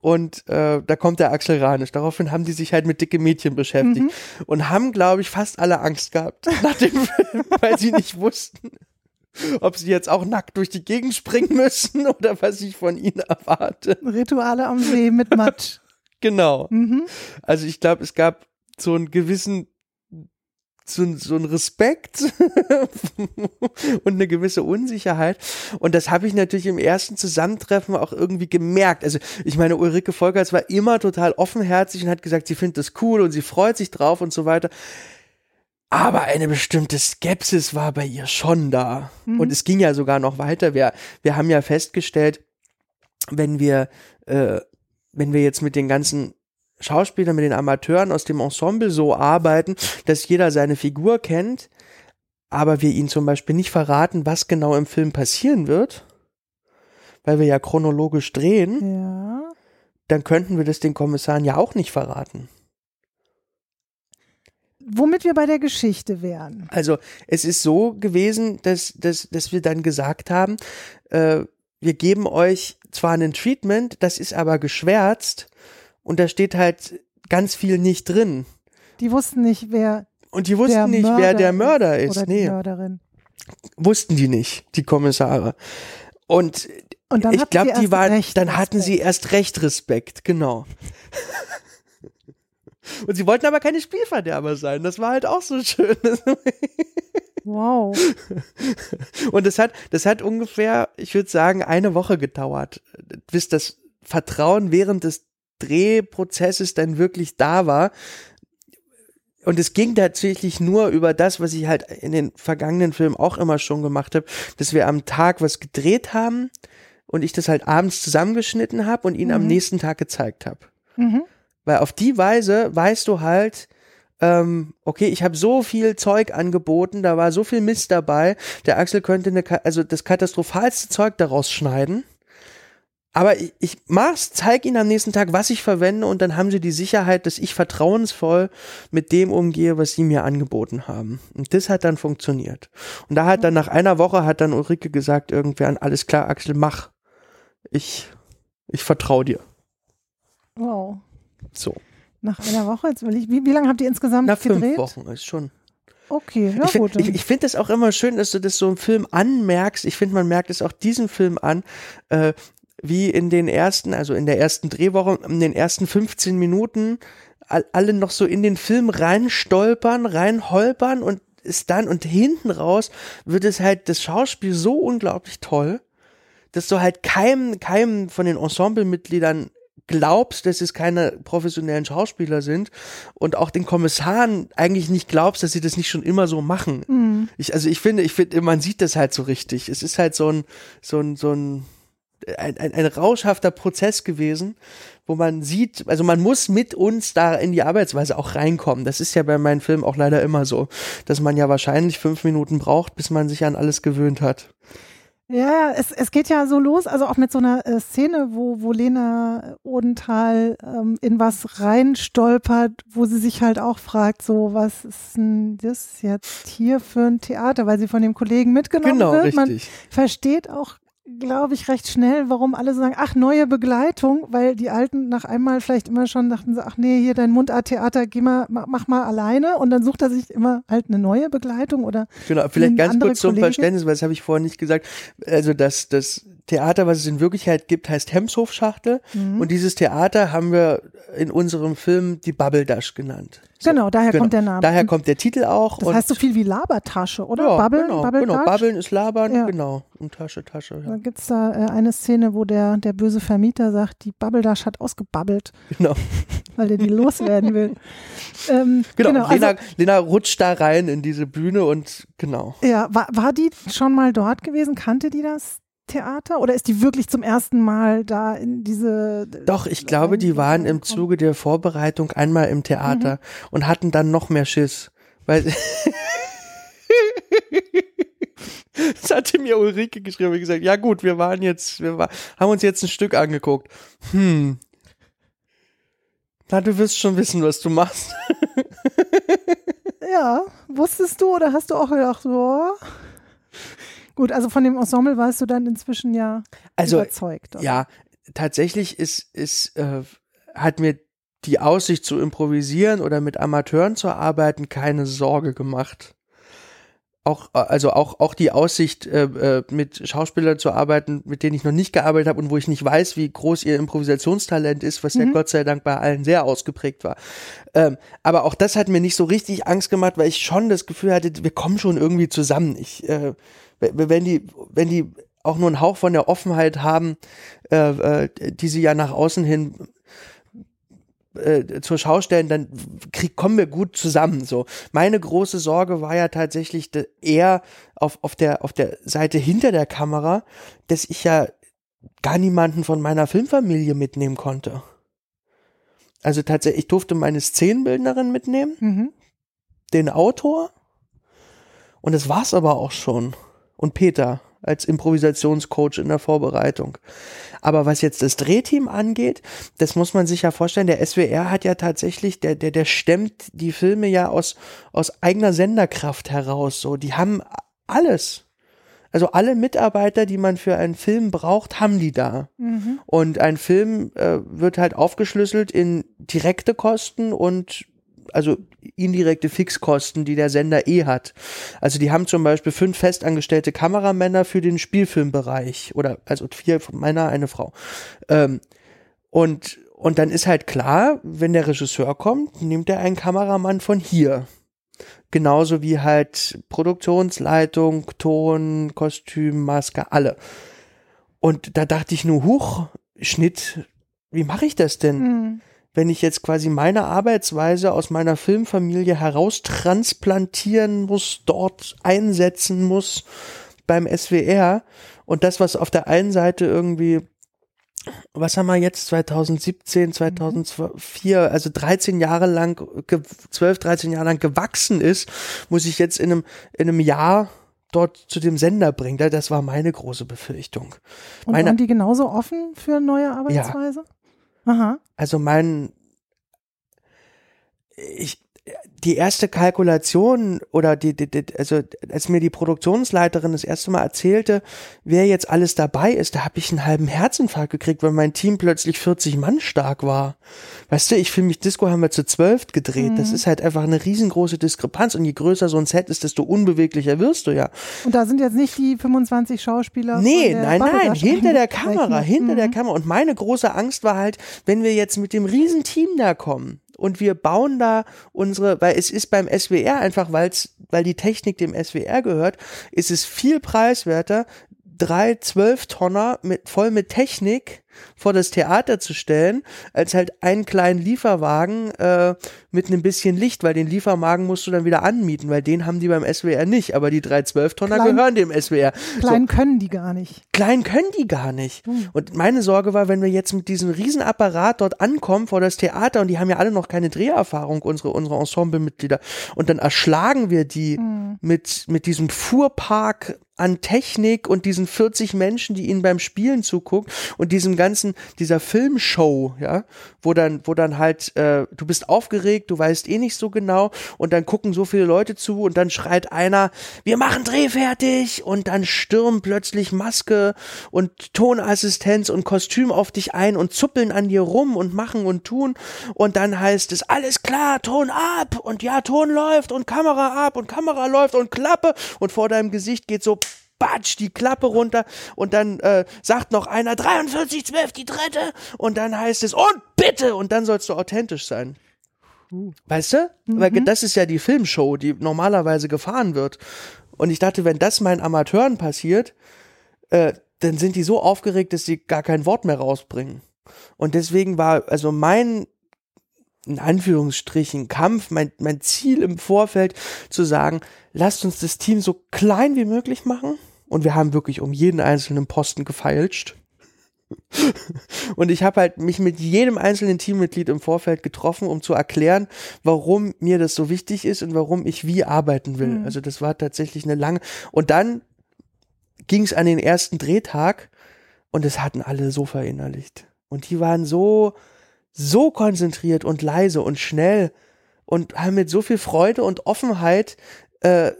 Speaker 3: und äh, da kommt der Axel Ranisch. Daraufhin haben die sich halt mit dicke Mädchen beschäftigt und haben, glaube ich, fast alle Angst gehabt [laughs] nach dem Film, weil sie nicht wussten, ob sie jetzt auch nackt durch die Gegend springen müssen [laughs] oder was ich von ihnen erwarte.
Speaker 2: Rituale am See mit Matsch. [laughs]
Speaker 3: Genau.
Speaker 2: Mhm.
Speaker 3: Also ich glaube, es gab so einen gewissen, so, ein- so einen Respekt [laughs] und eine gewisse Unsicherheit. Und das habe ich natürlich im ersten Zusammentreffen auch irgendwie gemerkt. Also ich meine, Ulrike Volkerts war immer total offenherzig und hat gesagt, sie findet das cool und sie freut sich drauf und so weiter. Aber eine bestimmte Skepsis war bei ihr schon da. Und es ging ja sogar noch weiter. Wir, wir haben ja festgestellt, wenn wir, äh, wenn wir jetzt mit den ganzen Schauspielern, mit den Amateuren aus dem Ensemble so arbeiten, dass jeder seine Figur kennt, aber wir ihnen zum Beispiel nicht verraten, was genau im Film passieren wird, weil wir ja chronologisch drehen,
Speaker 2: Ja.
Speaker 3: dann könnten wir das den Kommissaren ja auch nicht verraten.
Speaker 2: Womit wir bei der Geschichte wären.
Speaker 3: Also es ist so gewesen, dass, dass, dass wir dann gesagt haben, äh, wir geben euch zwar ein Treatment, das ist aber geschwärzt und da steht halt ganz viel nicht drin.
Speaker 2: Die wussten nicht, wer
Speaker 3: Und die wussten nicht,
Speaker 2: Mörder
Speaker 3: wer der Mörder ist.
Speaker 2: Oder die
Speaker 3: nee,
Speaker 2: Mörderin.
Speaker 3: wussten die nicht, die Kommissare. Und
Speaker 2: Und dann
Speaker 3: ich glaube, die waren, dann hatten sie erst recht Respekt, genau. Und sie wollten aber keine Spielverderber sein. Das war halt auch so schön.
Speaker 2: Wow.
Speaker 3: Und das hat, das hat ungefähr, ich würde sagen, eine Woche gedauert, bis das Vertrauen während des Drehprozesses dann wirklich da war. Und es ging tatsächlich nur über das, was ich halt in den vergangenen Filmen auch immer schon gemacht habe, dass wir am Tag was gedreht haben und ich das halt abends zusammengeschnitten habe und ihn am nächsten Tag gezeigt habe.
Speaker 2: Mhm.
Speaker 3: Weil auf die Weise weißt du halt, ähm, okay, ich habe so viel Zeug angeboten, da war so viel Mist dabei, der Axel könnte eine, also das katastrophalste Zeug daraus schneiden. Aber ich, ich mach's, zeig ihnen am nächsten Tag, was ich verwende und dann haben sie die Sicherheit, dass ich vertrauensvoll mit dem umgehe, was sie mir angeboten haben. Und das hat dann funktioniert. Und da hat dann nach einer Woche hat dann Ulrike gesagt, irgendwer, alles klar, Axel, mach. Ich, ich vertraue dir.
Speaker 2: Wow.
Speaker 3: So.
Speaker 2: Nach einer Woche, jetzt will ich, wie, wie lange habt ihr insgesamt
Speaker 3: Nach fünf
Speaker 2: gedreht?
Speaker 3: Wochen ist schon.
Speaker 2: Okay, ja
Speaker 3: ich
Speaker 2: gut.
Speaker 3: finde ich, ich find das auch immer schön, dass du das so im Film anmerkst. Ich finde, man merkt es auch diesem Film an, äh, wie in den ersten, also in der ersten Drehwoche, in den ersten 15 Minuten all, alle noch so in den Film reinstolpern, reinholpern und ist dann und hinten raus wird es halt das Schauspiel so unglaublich toll, dass du halt keinem, keinem von den Ensemblemitgliedern glaubst, dass es keine professionellen Schauspieler sind und auch den Kommissaren eigentlich nicht glaubst, dass sie das nicht schon immer so machen. Ich, also ich finde, ich finde, man sieht das halt so richtig. Es ist halt so ein, so ein, so ein, ein, ein, ein rauschhafter Prozess gewesen, wo man sieht, also man muss mit uns da in die Arbeitsweise auch reinkommen. Das ist ja bei meinen Filmen auch leider immer so, dass man ja wahrscheinlich fünf Minuten braucht, bis man sich an alles gewöhnt hat.
Speaker 2: Ja, es, es geht ja so los, also auch mit so einer äh, Szene, wo, wo Lena Odenthal ähm, in was reinstolpert, wo sie sich halt auch fragt, so, was ist denn das jetzt hier für ein Theater, weil sie von dem Kollegen mitgenommen
Speaker 3: Genau,
Speaker 2: wird. Man
Speaker 3: richtig.
Speaker 2: versteht auch, glaube ich, recht schnell, warum alle so sagen, ach, neue Begleitung, weil die Alten nach einmal vielleicht immer schon dachten, so, ach nee, hier dein Mundart-Theater, geh mal, ma- mach mal alleine und dann sucht er sich immer halt eine neue Begleitung oder
Speaker 3: Genau, vielleicht ganz kurz zum
Speaker 2: Kollegin.
Speaker 3: Verständnis, weil das habe ich vorhin nicht gesagt. Also das, das Theater, was es in Wirklichkeit gibt, heißt Hemshof-Schachtel.
Speaker 2: Mhm.
Speaker 3: Und dieses Theater haben wir in unserem Film die Bubble Dash genannt. So,
Speaker 2: Genau, daher kommt der Name.
Speaker 3: Daher kommt der Titel auch.
Speaker 2: Das heißt so viel wie Labertasche, oder?
Speaker 3: ja,
Speaker 2: Babbeln,
Speaker 3: genau,
Speaker 2: Babbeln,
Speaker 3: genau. Babbeln ist Labern,
Speaker 2: Ja.
Speaker 3: genau. Und Tasche, Tasche.
Speaker 2: Da
Speaker 3: Ja.
Speaker 2: gibt es da äh, eine Szene, wo der, der böse Vermieter sagt, die Babbeldasch hat ausgebabbelt,
Speaker 3: Genau, [laughs]
Speaker 2: weil er die loswerden will. Ähm,
Speaker 3: genau.
Speaker 2: genau
Speaker 3: Lena,
Speaker 2: also,
Speaker 3: Lena rutscht da rein in diese Bühne und genau.
Speaker 2: ja, war, war die schon mal dort gewesen? Kannte die das Theater oder ist die wirklich zum ersten Mal da in diese.
Speaker 3: Doch, ich glaube, die waren im Zuge der Vorbereitung einmal im Theater und hatten dann noch mehr Schiss. Weil [laughs] das hatte mir Ulrike geschrieben und gesagt, ja gut, wir waren jetzt, wir war, haben uns jetzt ein Stück angeguckt. Hm. Na, du wirst schon wissen, was du machst.
Speaker 2: Ja, wusstest du oder hast du auch gedacht, so. Gut, also von dem Ensemble warst du dann inzwischen ja
Speaker 3: Also,
Speaker 2: überzeugt. oder?
Speaker 3: Ja, tatsächlich ist, ist, äh, hat mir die Aussicht zu improvisieren oder mit Amateuren zu arbeiten keine Sorge gemacht. Auch, äh, also auch, auch die Aussicht, äh, äh, mit Schauspielern zu arbeiten, mit denen ich noch nicht gearbeitet habe und wo ich nicht weiß, wie groß ihr Improvisationstalent ist, was ja Gott sei Dank bei allen sehr ausgeprägt war. Ähm, aber auch das hat mir nicht so richtig Angst gemacht, weil ich schon das Gefühl hatte, wir kommen schon irgendwie zusammen. Ich, äh, wenn die, wenn die auch nur einen Hauch von der Offenheit haben, äh, äh, die sie ja nach außen hin äh, zur Schau stellen, dann krieg, kommen wir gut zusammen. So, meine große Sorge war ja tatsächlich eher auf auf der auf der Seite hinter der Kamera, dass ich ja gar niemanden von meiner Filmfamilie mitnehmen konnte. Also tatsächlich, ich durfte meine Szenenbildnerin mitnehmen,
Speaker 2: Mhm.
Speaker 3: den Autor und das war's aber auch schon. Und Peter als Improvisationscoach in der Vorbereitung. Aber was jetzt das Drehteam angeht, das muss man sich ja vorstellen, der SWR hat ja tatsächlich, der, der, der stemmt die Filme ja aus, aus eigener Senderkraft heraus. So, die haben alles. Also alle Mitarbeiter, die man für einen Film braucht, haben die da. Und ein Film äh, wird halt aufgeschlüsselt in direkte Kosten und also indirekte Fixkosten, die der Sender eh hat. Also die haben zum Beispiel fünf festangestellte Kameramänner für den Spielfilmbereich oder also vier von meiner, eine Frau. Ähm, und und dann ist halt klar, wenn der Regisseur kommt, nimmt er einen Kameramann von hier. Genauso wie halt Produktionsleitung, Ton, Kostüm, Maske, alle. Und da dachte ich nur, huch, Schnitt, wie mache ich das denn?
Speaker 2: Mhm.
Speaker 3: Wenn ich jetzt quasi meine Arbeitsweise aus meiner Filmfamilie heraustransplantieren muss, dort einsetzen muss beim SWR und das, was auf der einen Seite irgendwie, was haben wir jetzt, 2017, 2004, also 13 Jahre lang, ge- 12, 13 Jahre lang gewachsen ist, muss ich jetzt in einem, in einem Jahr dort zu dem Sender bringen. Da- Das war meine große Befürchtung.
Speaker 2: Und
Speaker 3: Meine-
Speaker 2: waren die genauso offen für neue Arbeitsweise? Aha.
Speaker 3: Also mein, ich, die erste Kalkulation oder die, die, die, also als mir die Produktionsleiterin das erste Mal erzählte, wer jetzt alles dabei ist, da habe ich einen halben Herzinfarkt gekriegt, weil mein Team plötzlich 40 Mann stark war. Weißt du, ich Film mich Disco haben wir zu zwölf gedreht. Das ist halt einfach eine riesengroße Diskrepanz und je größer so ein Set ist, desto unbeweglicher wirst du ja.
Speaker 2: Und da sind jetzt nicht die 25 Schauspieler.
Speaker 3: Nee,
Speaker 2: der
Speaker 3: nein, nein, hinter der Kamera, hinter der
Speaker 2: Mhm.
Speaker 3: Kamera. Und meine große Angst war halt, wenn wir jetzt mit dem Riesenteam da kommen und wir bauen da unsere, weil es ist beim SWR einfach, weil's, weil die Technik dem SWR gehört, ist es viel preiswerter, drei Zwölftonner mit, voll mit Technik vor das Theater zu stellen, als halt einen kleinen Lieferwagen äh, mit einem bisschen Licht, weil den Lieferwagen musst du dann wieder anmieten, weil den haben die beim SWR nicht, aber die drei Zwölftonner
Speaker 2: Klein-
Speaker 3: gehören dem SWR.
Speaker 2: Klein können die gar nicht.
Speaker 3: Klein können die gar nicht. Und meine Sorge war, wenn wir jetzt mit diesem Riesenapparat dort ankommen vor das Theater und die haben ja alle noch keine Dreherfahrung, unsere, unsere Ensemblemitglieder, und dann erschlagen wir die mit, mit diesem Fuhrpark an Technik und diesen 40 Menschen, die ihnen beim Spielen zugucken und diesem ganzen, dieser Filmshow, ja, wo dann, wo dann halt, äh, du bist aufgeregt, du weißt eh nicht so genau und dann gucken so viele Leute zu und dann schreit einer, wir machen Dreh fertig! Und dann stürmen plötzlich Maske und Tonassistenz und Kostüm auf dich ein und zuppeln an dir rum und machen und tun. Und dann heißt es, alles klar, Ton ab! Und ja, Ton läuft und Kamera ab und Kamera läuft und Klappe. Und vor deinem Gesicht geht so batsch die Klappe runter und dann äh, sagt noch einer 4312 die dritte und dann heißt es und bitte und dann sollst du authentisch sein. Weißt du? Weil das ist ja die Filmshow, die normalerweise gefahren wird. Und ich dachte, wenn das meinen Amateuren passiert, äh, dann sind die so aufgeregt, dass sie gar kein Wort mehr rausbringen. Und deswegen war also mein in Anführungsstrichen Kampf, mein, mein Ziel im Vorfeld zu sagen, lasst uns das Team so klein wie möglich machen Und wir haben wirklich um jeden einzelnen Posten gefeilscht. [laughs] Und ich habe halt mich mit jedem einzelnen Teammitglied im Vorfeld getroffen, um zu erklären, warum mir das so wichtig ist und warum ich wie arbeiten will.
Speaker 2: Mhm.
Speaker 3: Also das war tatsächlich eine lange. Und dann ging es an den ersten Drehtag und es hatten alle so verinnerlicht. Und die waren so, so konzentriert und leise und schnell und haben mit so viel Freude und Offenheit äh,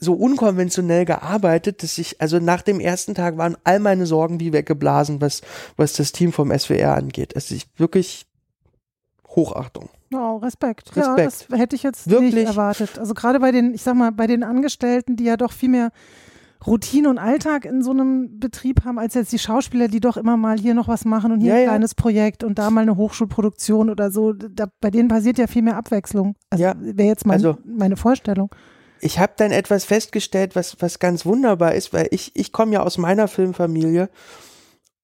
Speaker 3: so unkonventionell gearbeitet, dass ich, also nach dem ersten Tag waren all meine Sorgen wie weggeblasen, was, was das Team vom SWR angeht. Also ich wirklich Hochachtung.
Speaker 2: Oh, Respekt. Ja,
Speaker 3: Respekt.
Speaker 2: das hätte ich jetzt
Speaker 3: Wirklich.
Speaker 2: nicht erwartet. Also gerade bei den, ich sag mal, bei den Angestellten, die ja doch viel mehr Routine und Alltag in so einem Betrieb haben, als jetzt die Schauspieler, die doch immer mal hier noch was machen und hier
Speaker 3: Ja,
Speaker 2: ein
Speaker 3: ja.
Speaker 2: kleines Projekt und da mal eine Hochschulproduktion oder so. Da, bei denen passiert ja viel mehr Abwechslung. Also
Speaker 3: Ja,
Speaker 2: wäre jetzt mein,
Speaker 3: also-
Speaker 2: meine Vorstellung.
Speaker 3: Ich habe dann etwas festgestellt, was, was ganz wunderbar ist, weil ich, ich komme ja aus meiner Filmfamilie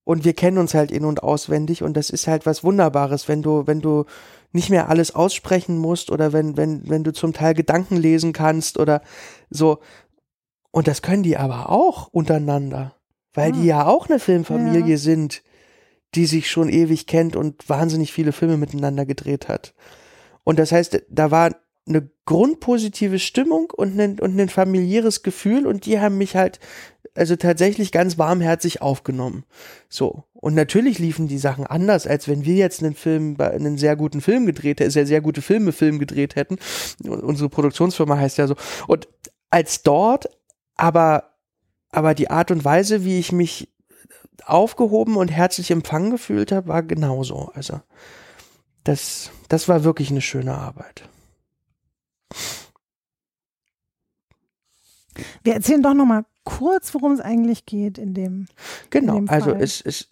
Speaker 3: und wir kennen uns halt in- und auswendig und das ist halt was Wunderbares, wenn du, wenn du nicht mehr alles aussprechen musst oder wenn, wenn, wenn du zum Teil Gedanken lesen kannst oder so. Und das können die aber auch untereinander, weil
Speaker 2: Ah.
Speaker 3: die ja auch eine Filmfamilie
Speaker 2: Ja.
Speaker 3: sind, die sich schon ewig kennt und wahnsinnig viele Filme miteinander gedreht hat. Und das heißt, da war eine grundpositive Stimmung und ein, und ein familiäres Gefühl und die haben mich halt also tatsächlich ganz warmherzig aufgenommen. So. Und natürlich liefen die Sachen anders, als wenn wir jetzt einen Film, einen sehr guten Film gedreht hätten, sehr, sehr gute Filme, Film gedreht hätten. Unsere Produktionsfirma heißt ja so. Und als dort, aber, aber die Art und Weise, wie ich mich aufgehoben und herzlich empfangen gefühlt habe, war genauso. Also, das, das war wirklich eine schöne Arbeit.
Speaker 2: Wir erzählen doch noch mal kurz, worum es eigentlich geht in dem.
Speaker 3: Genau,
Speaker 2: dem
Speaker 3: also es, es,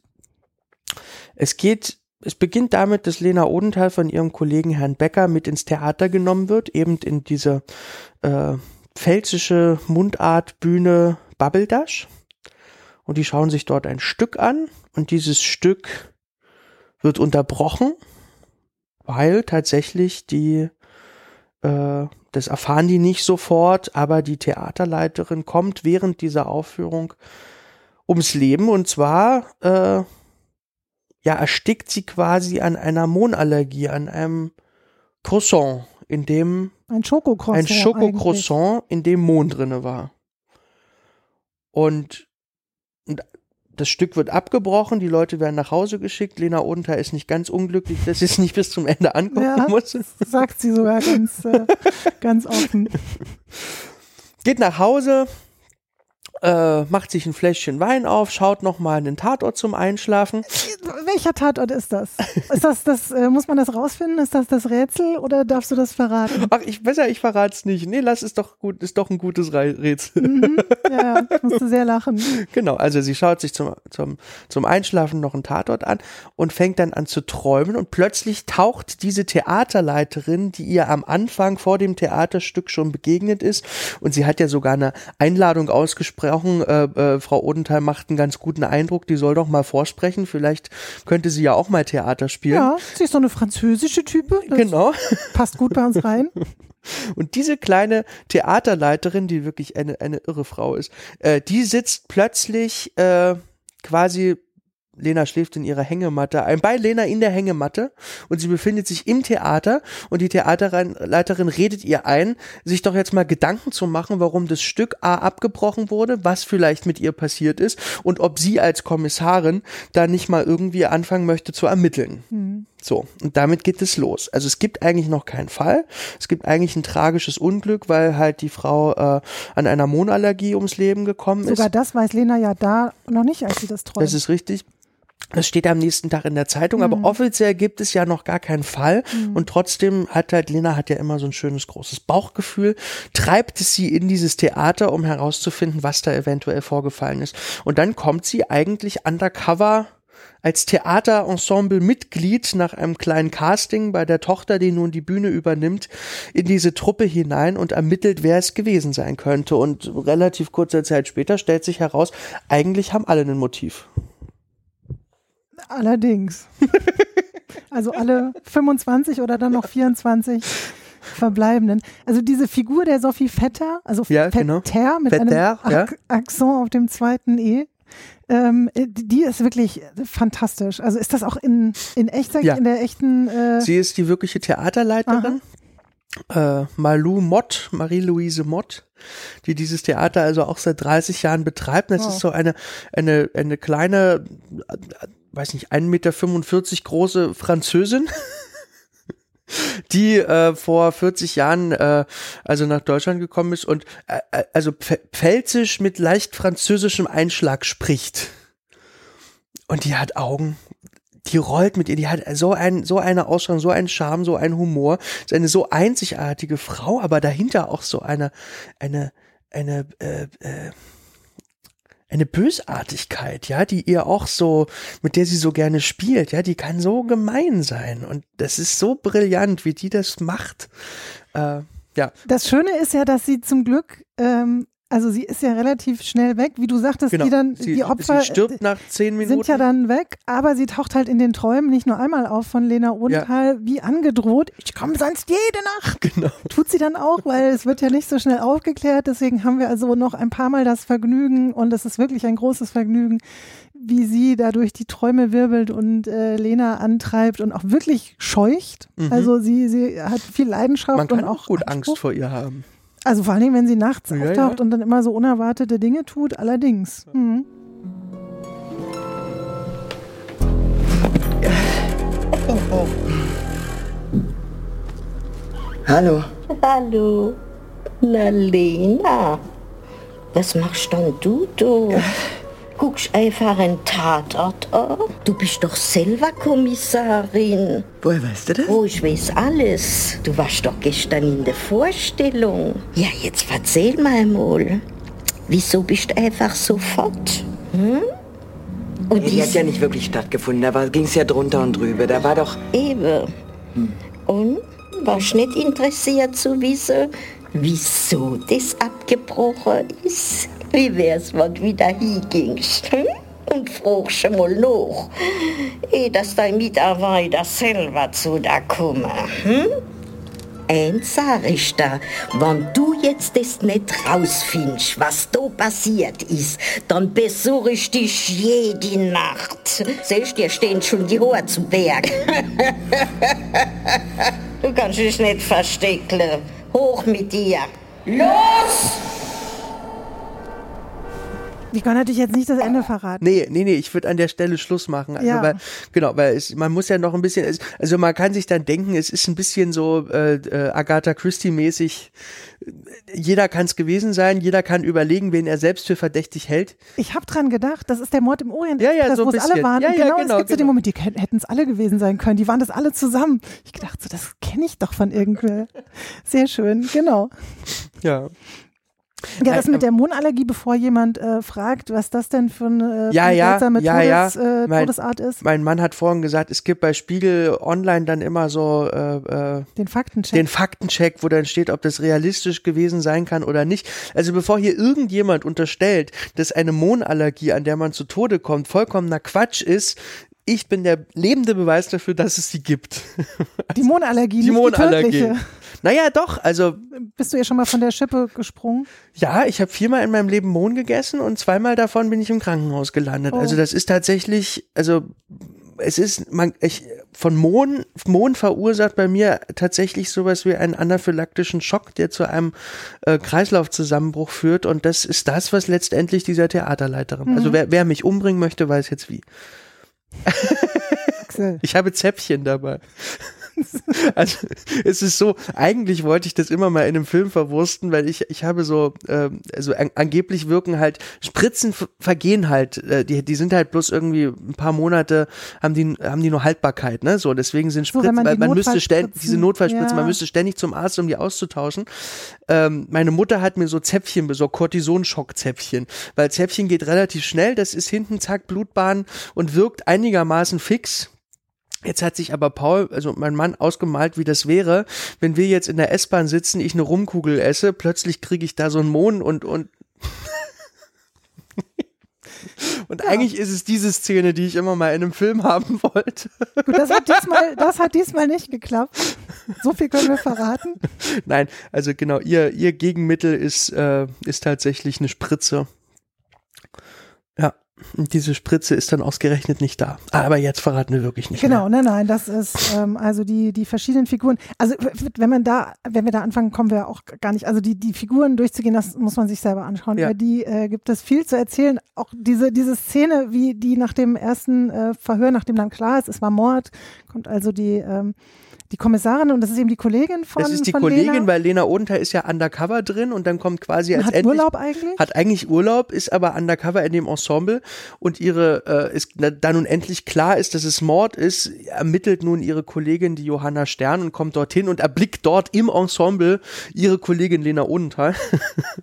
Speaker 3: es geht, es beginnt damit, dass Lena Odenthal von ihrem Kollegen Herrn Becker mit ins Theater genommen wird, eben in diese äh, pfälzische Mundartbühne Babbeldasch. Und die schauen sich dort ein Stück an und dieses Stück wird unterbrochen, weil tatsächlich die das erfahren die nicht sofort, aber die Theaterleiterin kommt während dieser Aufführung ums Leben und zwar äh, ja erstickt sie quasi an einer Mohnallergie, an einem Croissant, in dem
Speaker 2: Ein Schokocroissant.
Speaker 3: ein Schokocroissant, in dem Mohn drinne war. Und, und das Stück wird abgebrochen, die Leute werden nach Hause geschickt. Lena Odenthal ist nicht ganz unglücklich, dass sie es nicht bis zum Ende angucken
Speaker 2: Ja.
Speaker 3: muss.
Speaker 2: eigentlich. Sagt sie sogar ganz, äh, ganz offen.
Speaker 3: Geht nach Hause, äh, macht sich ein Fläschchen Wein auf, schaut nochmal einen Tatort zum Einschlafen.
Speaker 2: Welcher Tatort ist das? Ist das, das äh, muss man das rausfinden? Ist das das Rätsel oder darfst du das verraten?
Speaker 3: Ach, ich besser, ich verrat's nicht. Nee, lass es doch gut, ist doch ein gutes Rätsel.
Speaker 2: Mhm. Ja, ja, ich musste sehr lachen.
Speaker 3: Genau, also sie schaut sich zum, zum, zum Einschlafen noch einen Tatort an und fängt dann an zu träumen und plötzlich taucht diese Theaterleiterin, die ihr am Anfang vor dem Theaterstück schon begegnet ist und sie hat ja sogar eine Einladung ausgesprochen, äh, äh, Frau Odenthal macht einen ganz guten Eindruck, die soll doch mal vorsprechen, vielleicht könnte sie ja auch mal Theater spielen.
Speaker 2: Ja, sie ist so eine französische Type. Das
Speaker 3: Genau.
Speaker 2: passt gut bei uns rein. [laughs]
Speaker 3: Und diese kleine Theaterleiterin, die wirklich eine, eine irre Frau ist, äh, die sitzt plötzlich äh, quasi, Lena schläft in ihrer Hängematte, ein bei Lena in der Hängematte und sie befindet sich im Theater und die Theaterleiterin redet ihr ein, sich doch jetzt mal Gedanken zu machen, warum das Stück A abgebrochen wurde, was vielleicht mit ihr passiert ist und ob sie als Kommissarin da nicht mal irgendwie anfangen möchte zu ermitteln. So, und damit geht es los. Also es gibt eigentlich noch keinen Fall. Es gibt eigentlich ein tragisches Unglück, weil halt die Frau äh, an einer Mohnallergie ums Leben gekommen
Speaker 2: Sogar
Speaker 3: ist.
Speaker 2: das weiß Lena ja da noch nicht, als sie das träumt.
Speaker 3: Das ist richtig. Das steht am nächsten Tag in der Zeitung,
Speaker 2: Mhm.
Speaker 3: aber offiziell gibt es ja noch gar keinen Fall. Und trotzdem hat halt, Lena hat ja immer so ein schönes großes Bauchgefühl, treibt es sie in dieses Theater, um herauszufinden, was da eventuell vorgefallen ist. Und dann kommt sie eigentlich undercover als Theaterensemble-Mitglied nach einem kleinen Casting bei der Tochter, die nun die Bühne übernimmt, in diese Truppe hinein und ermittelt, wer es gewesen sein könnte. Und relativ kurze Zeit später stellt sich heraus, eigentlich haben alle ein Motiv.
Speaker 2: Allerdings. Also alle 25 oder dann noch 24 Verbleibenden. Also diese Figur der Sophie Vetter, also
Speaker 3: Ja, genau.
Speaker 2: Vetter mit
Speaker 3: Vetter,
Speaker 2: einem
Speaker 3: ja.
Speaker 2: Ak Akzent auf dem zweiten E. Ähm, die ist wirklich fantastisch. Also ist das auch in, in echt,
Speaker 3: Ja.
Speaker 2: in der echten äh,
Speaker 3: Sie ist die wirkliche Theaterleiterin. Äh, Malou Mott, Marie-Louise Mott, die dieses Theater also auch seit 30 Jahren betreibt. Das
Speaker 2: Wow.
Speaker 3: ist so eine, eine, eine kleine, äh, weiß nicht, 1,45 Meter große Französin. [laughs] die äh, vor 40 Jahren äh, also nach Deutschland gekommen ist und äh, äh, also pf- pfälzisch mit leicht französischem Einschlag spricht. Und die hat Augen, die rollt mit ihr, die hat so ein, so eine Ausstrahlung, so einen Charme, so einen Humor, ist eine so einzigartige Frau, aber dahinter auch so eine, eine, eine, äh, äh, eine Bösartigkeit, ja, die ihr auch so, mit der sie so gerne spielt, ja, die kann so gemein sein und das ist so brillant, wie die das macht. Äh, ja,
Speaker 2: Das Schöne ist ja, dass sie zum Glück, ähm, also sie ist ja relativ schnell weg, wie du sagtest,
Speaker 3: genau.
Speaker 2: die dann,
Speaker 3: sie,
Speaker 2: die Opfer
Speaker 3: sie stirbt nach zehn Minuten.
Speaker 2: sind ja dann weg, aber sie taucht halt in den Träumen nicht nur einmal auf von Lena Odenthal, wie angedroht, ich komme sonst jede Nacht.
Speaker 3: genau.
Speaker 2: Tut sie dann auch, weil es wird ja nicht so schnell aufgeklärt, deswegen haben wir also noch ein paar Mal das Vergnügen und es ist wirklich ein großes Vergnügen, wie sie da durch die Träume wirbelt und äh, Lena antreibt und auch wirklich scheucht. Also sie, sie hat viel Leidenschaft
Speaker 3: Mhm. Man kann
Speaker 2: und
Speaker 3: auch
Speaker 2: auch
Speaker 3: gut
Speaker 2: Anspruch.
Speaker 3: Angst vor ihr haben.
Speaker 2: Also vor allen Dingen, wenn sie nachts
Speaker 3: Ja,
Speaker 2: auftaucht
Speaker 3: ja.
Speaker 2: und dann immer so unerwartete Dinge tut, allerdings. Mhm.
Speaker 5: Hallo.
Speaker 4: Hallo. Na, Lena. Was machst denn du da? Guckst einfach einen Tatort an? Du bist doch selber Kommissarin.
Speaker 5: Woher weißt du das?
Speaker 4: Oh, ich weiß alles. Du warst doch gestern in der Vorstellung. Ja, jetzt erzähl mal mal. Wieso bist du einfach sofort? Hm? Und
Speaker 5: Die hat ja nicht wirklich stattgefunden. Da ging es ja drunter und drüber. Da war doch.
Speaker 4: Eben. Und warst nicht interessiert zu wissen, wieso das abgebrochen ist? Wie wär's, wenn du wieder hingingst? Hm? Und fragst mal nach, eh, dass dein Mitarbeiter selber zu da kommen. Hm? Eins sag ich da, wenn du jetzt das nicht rausfindest, was da passiert ist, dann besuche ich dich jede Nacht. Siehst, dir stehen schon die Haare zu Berg. [laughs] du kannst dich nicht verstecken. Hoch mit dir. Los!
Speaker 2: Ich kann natürlich jetzt nicht das Ende verraten.
Speaker 3: Nee, nee, nee, ich würde an der Stelle Schluss machen. Also,
Speaker 2: Ja.
Speaker 3: weil, genau, weil es, man muss ja noch ein bisschen, also man kann sich dann denken, es ist ein bisschen so äh, äh, Agatha Christie-mäßig. Jeder kann es gewesen sein, jeder kann überlegen, wen er selbst für verdächtig hält.
Speaker 2: Ich habe dran gedacht, das ist der Mord im Orient,
Speaker 3: Ja, ja,
Speaker 2: Express,
Speaker 3: so
Speaker 2: wo es alle waren.
Speaker 3: Ja, ja,
Speaker 2: genau,
Speaker 3: genau,
Speaker 2: es gibt so den
Speaker 3: genau.
Speaker 2: Moment, die hätten es alle gewesen sein können. Die waren das alle zusammen. Ich dachte so, das kenne ich doch von irgendwer. Sehr schön, genau.
Speaker 3: Ja.
Speaker 2: Ja, das mit der Mondallergie, bevor jemand äh, fragt, was das denn für eine, äh,
Speaker 3: Ja, ja,
Speaker 2: seltsame
Speaker 3: ja, ja.
Speaker 2: Todes, Äh,
Speaker 3: Mein-
Speaker 2: Todesart ist.
Speaker 3: Mein Mann hat vorhin gesagt, es gibt bei Spiegel Online dann immer so äh, äh,
Speaker 2: Den Faktencheck.
Speaker 3: den Faktencheck, wo dann steht, ob das realistisch gewesen sein kann oder nicht. Also bevor hier irgendjemand unterstellt, dass eine Mohnallergie, an der man zu Tode kommt, vollkommener Quatsch ist, ich bin der lebende Beweis dafür, dass es sie gibt. [laughs]
Speaker 2: die Mondallergie,
Speaker 3: Die
Speaker 2: nicht
Speaker 3: Mohnallergie.
Speaker 2: die.
Speaker 3: Naja, doch, also
Speaker 2: Bist du ja schon mal von der Schippe gesprungen?
Speaker 3: ja, ich habe viermal in meinem Leben Mohn gegessen und zweimal davon bin ich im Krankenhaus gelandet.
Speaker 2: Oh.
Speaker 3: Also das ist tatsächlich, also es ist, man, ich, von Mohn, Mohn verursacht bei mir tatsächlich sowas wie einen anaphylaktischen Schock, der zu einem äh, Kreislaufzusammenbruch führt und das ist das, was letztendlich dieser Theaterleiterin, also wer, wer mich umbringen möchte, weiß jetzt wie. Ich habe Zäpfchen dabei. [laughs] Also es ist so, eigentlich wollte ich das immer mal in einem Film verwursten, weil ich, ich habe so, ähm, also an, angeblich wirken halt, Spritzen vergehen halt, äh, die, die sind halt bloß irgendwie ein paar Monate, haben die, haben die nur Haltbarkeit, ne? So, deswegen sind
Speaker 2: So,
Speaker 3: Spritzen,
Speaker 2: man
Speaker 3: weil man müsste ständig, diese Notfallspritzen,
Speaker 2: ja.
Speaker 3: man müsste ständig zum Arzt, um die auszutauschen. Ähm, meine Mutter hat mir so Zäpfchen besorgt, Cortisonschockzäpfchen, weil Zäpfchen geht relativ schnell, das ist hinten zack, Blutbahn und wirkt einigermaßen fix. Jetzt hat sich aber Paul, also mein Mann, ausgemalt, wie das wäre, wenn wir jetzt in der S-Bahn sitzen, ich eine Rumkugel esse, plötzlich kriege ich da so einen Mohn und und [laughs] und eigentlich ist es diese Szene, die ich immer mal in einem Film haben wollte.
Speaker 2: Gut, das hat diesmal, das hat diesmal nicht geklappt. So viel können wir verraten.
Speaker 3: Nein, also genau, ihr, ihr Gegenmittel ist, äh, ist tatsächlich eine Spritze. Diese Spritze ist dann ausgerechnet nicht da. Aber jetzt verraten wir wirklich nicht.
Speaker 2: Genau,
Speaker 3: Mehr.
Speaker 2: nein, nein, das ist ähm, also die die verschiedenen Figuren. Also wenn man da, wenn wir da anfangen, kommen wir auch gar nicht. Also die die Figuren durchzugehen, das muss man sich selber anschauen.
Speaker 3: Ja.
Speaker 2: Über die äh, gibt es viel zu erzählen. Auch diese diese Szene, wie die nach dem ersten äh, Verhör, nachdem dann klar ist, es war Mord, kommt also die ähm, die Kommissarin und das ist eben die Kollegin von
Speaker 3: Das ist die Kollegin,
Speaker 2: Lena.
Speaker 3: weil Lena Odenthal ist ja undercover drin und dann kommt quasi als
Speaker 2: hat
Speaker 3: endlich
Speaker 2: Urlaub eigentlich.
Speaker 3: hat eigentlich Urlaub, ist aber undercover in dem Ensemble und ihre, äh, ist, da nun endlich klar ist, dass es Mord ist, ermittelt nun ihre Kollegin, die Johanna Stern, und kommt dorthin und erblickt dort im Ensemble ihre Kollegin Lena Odenthal,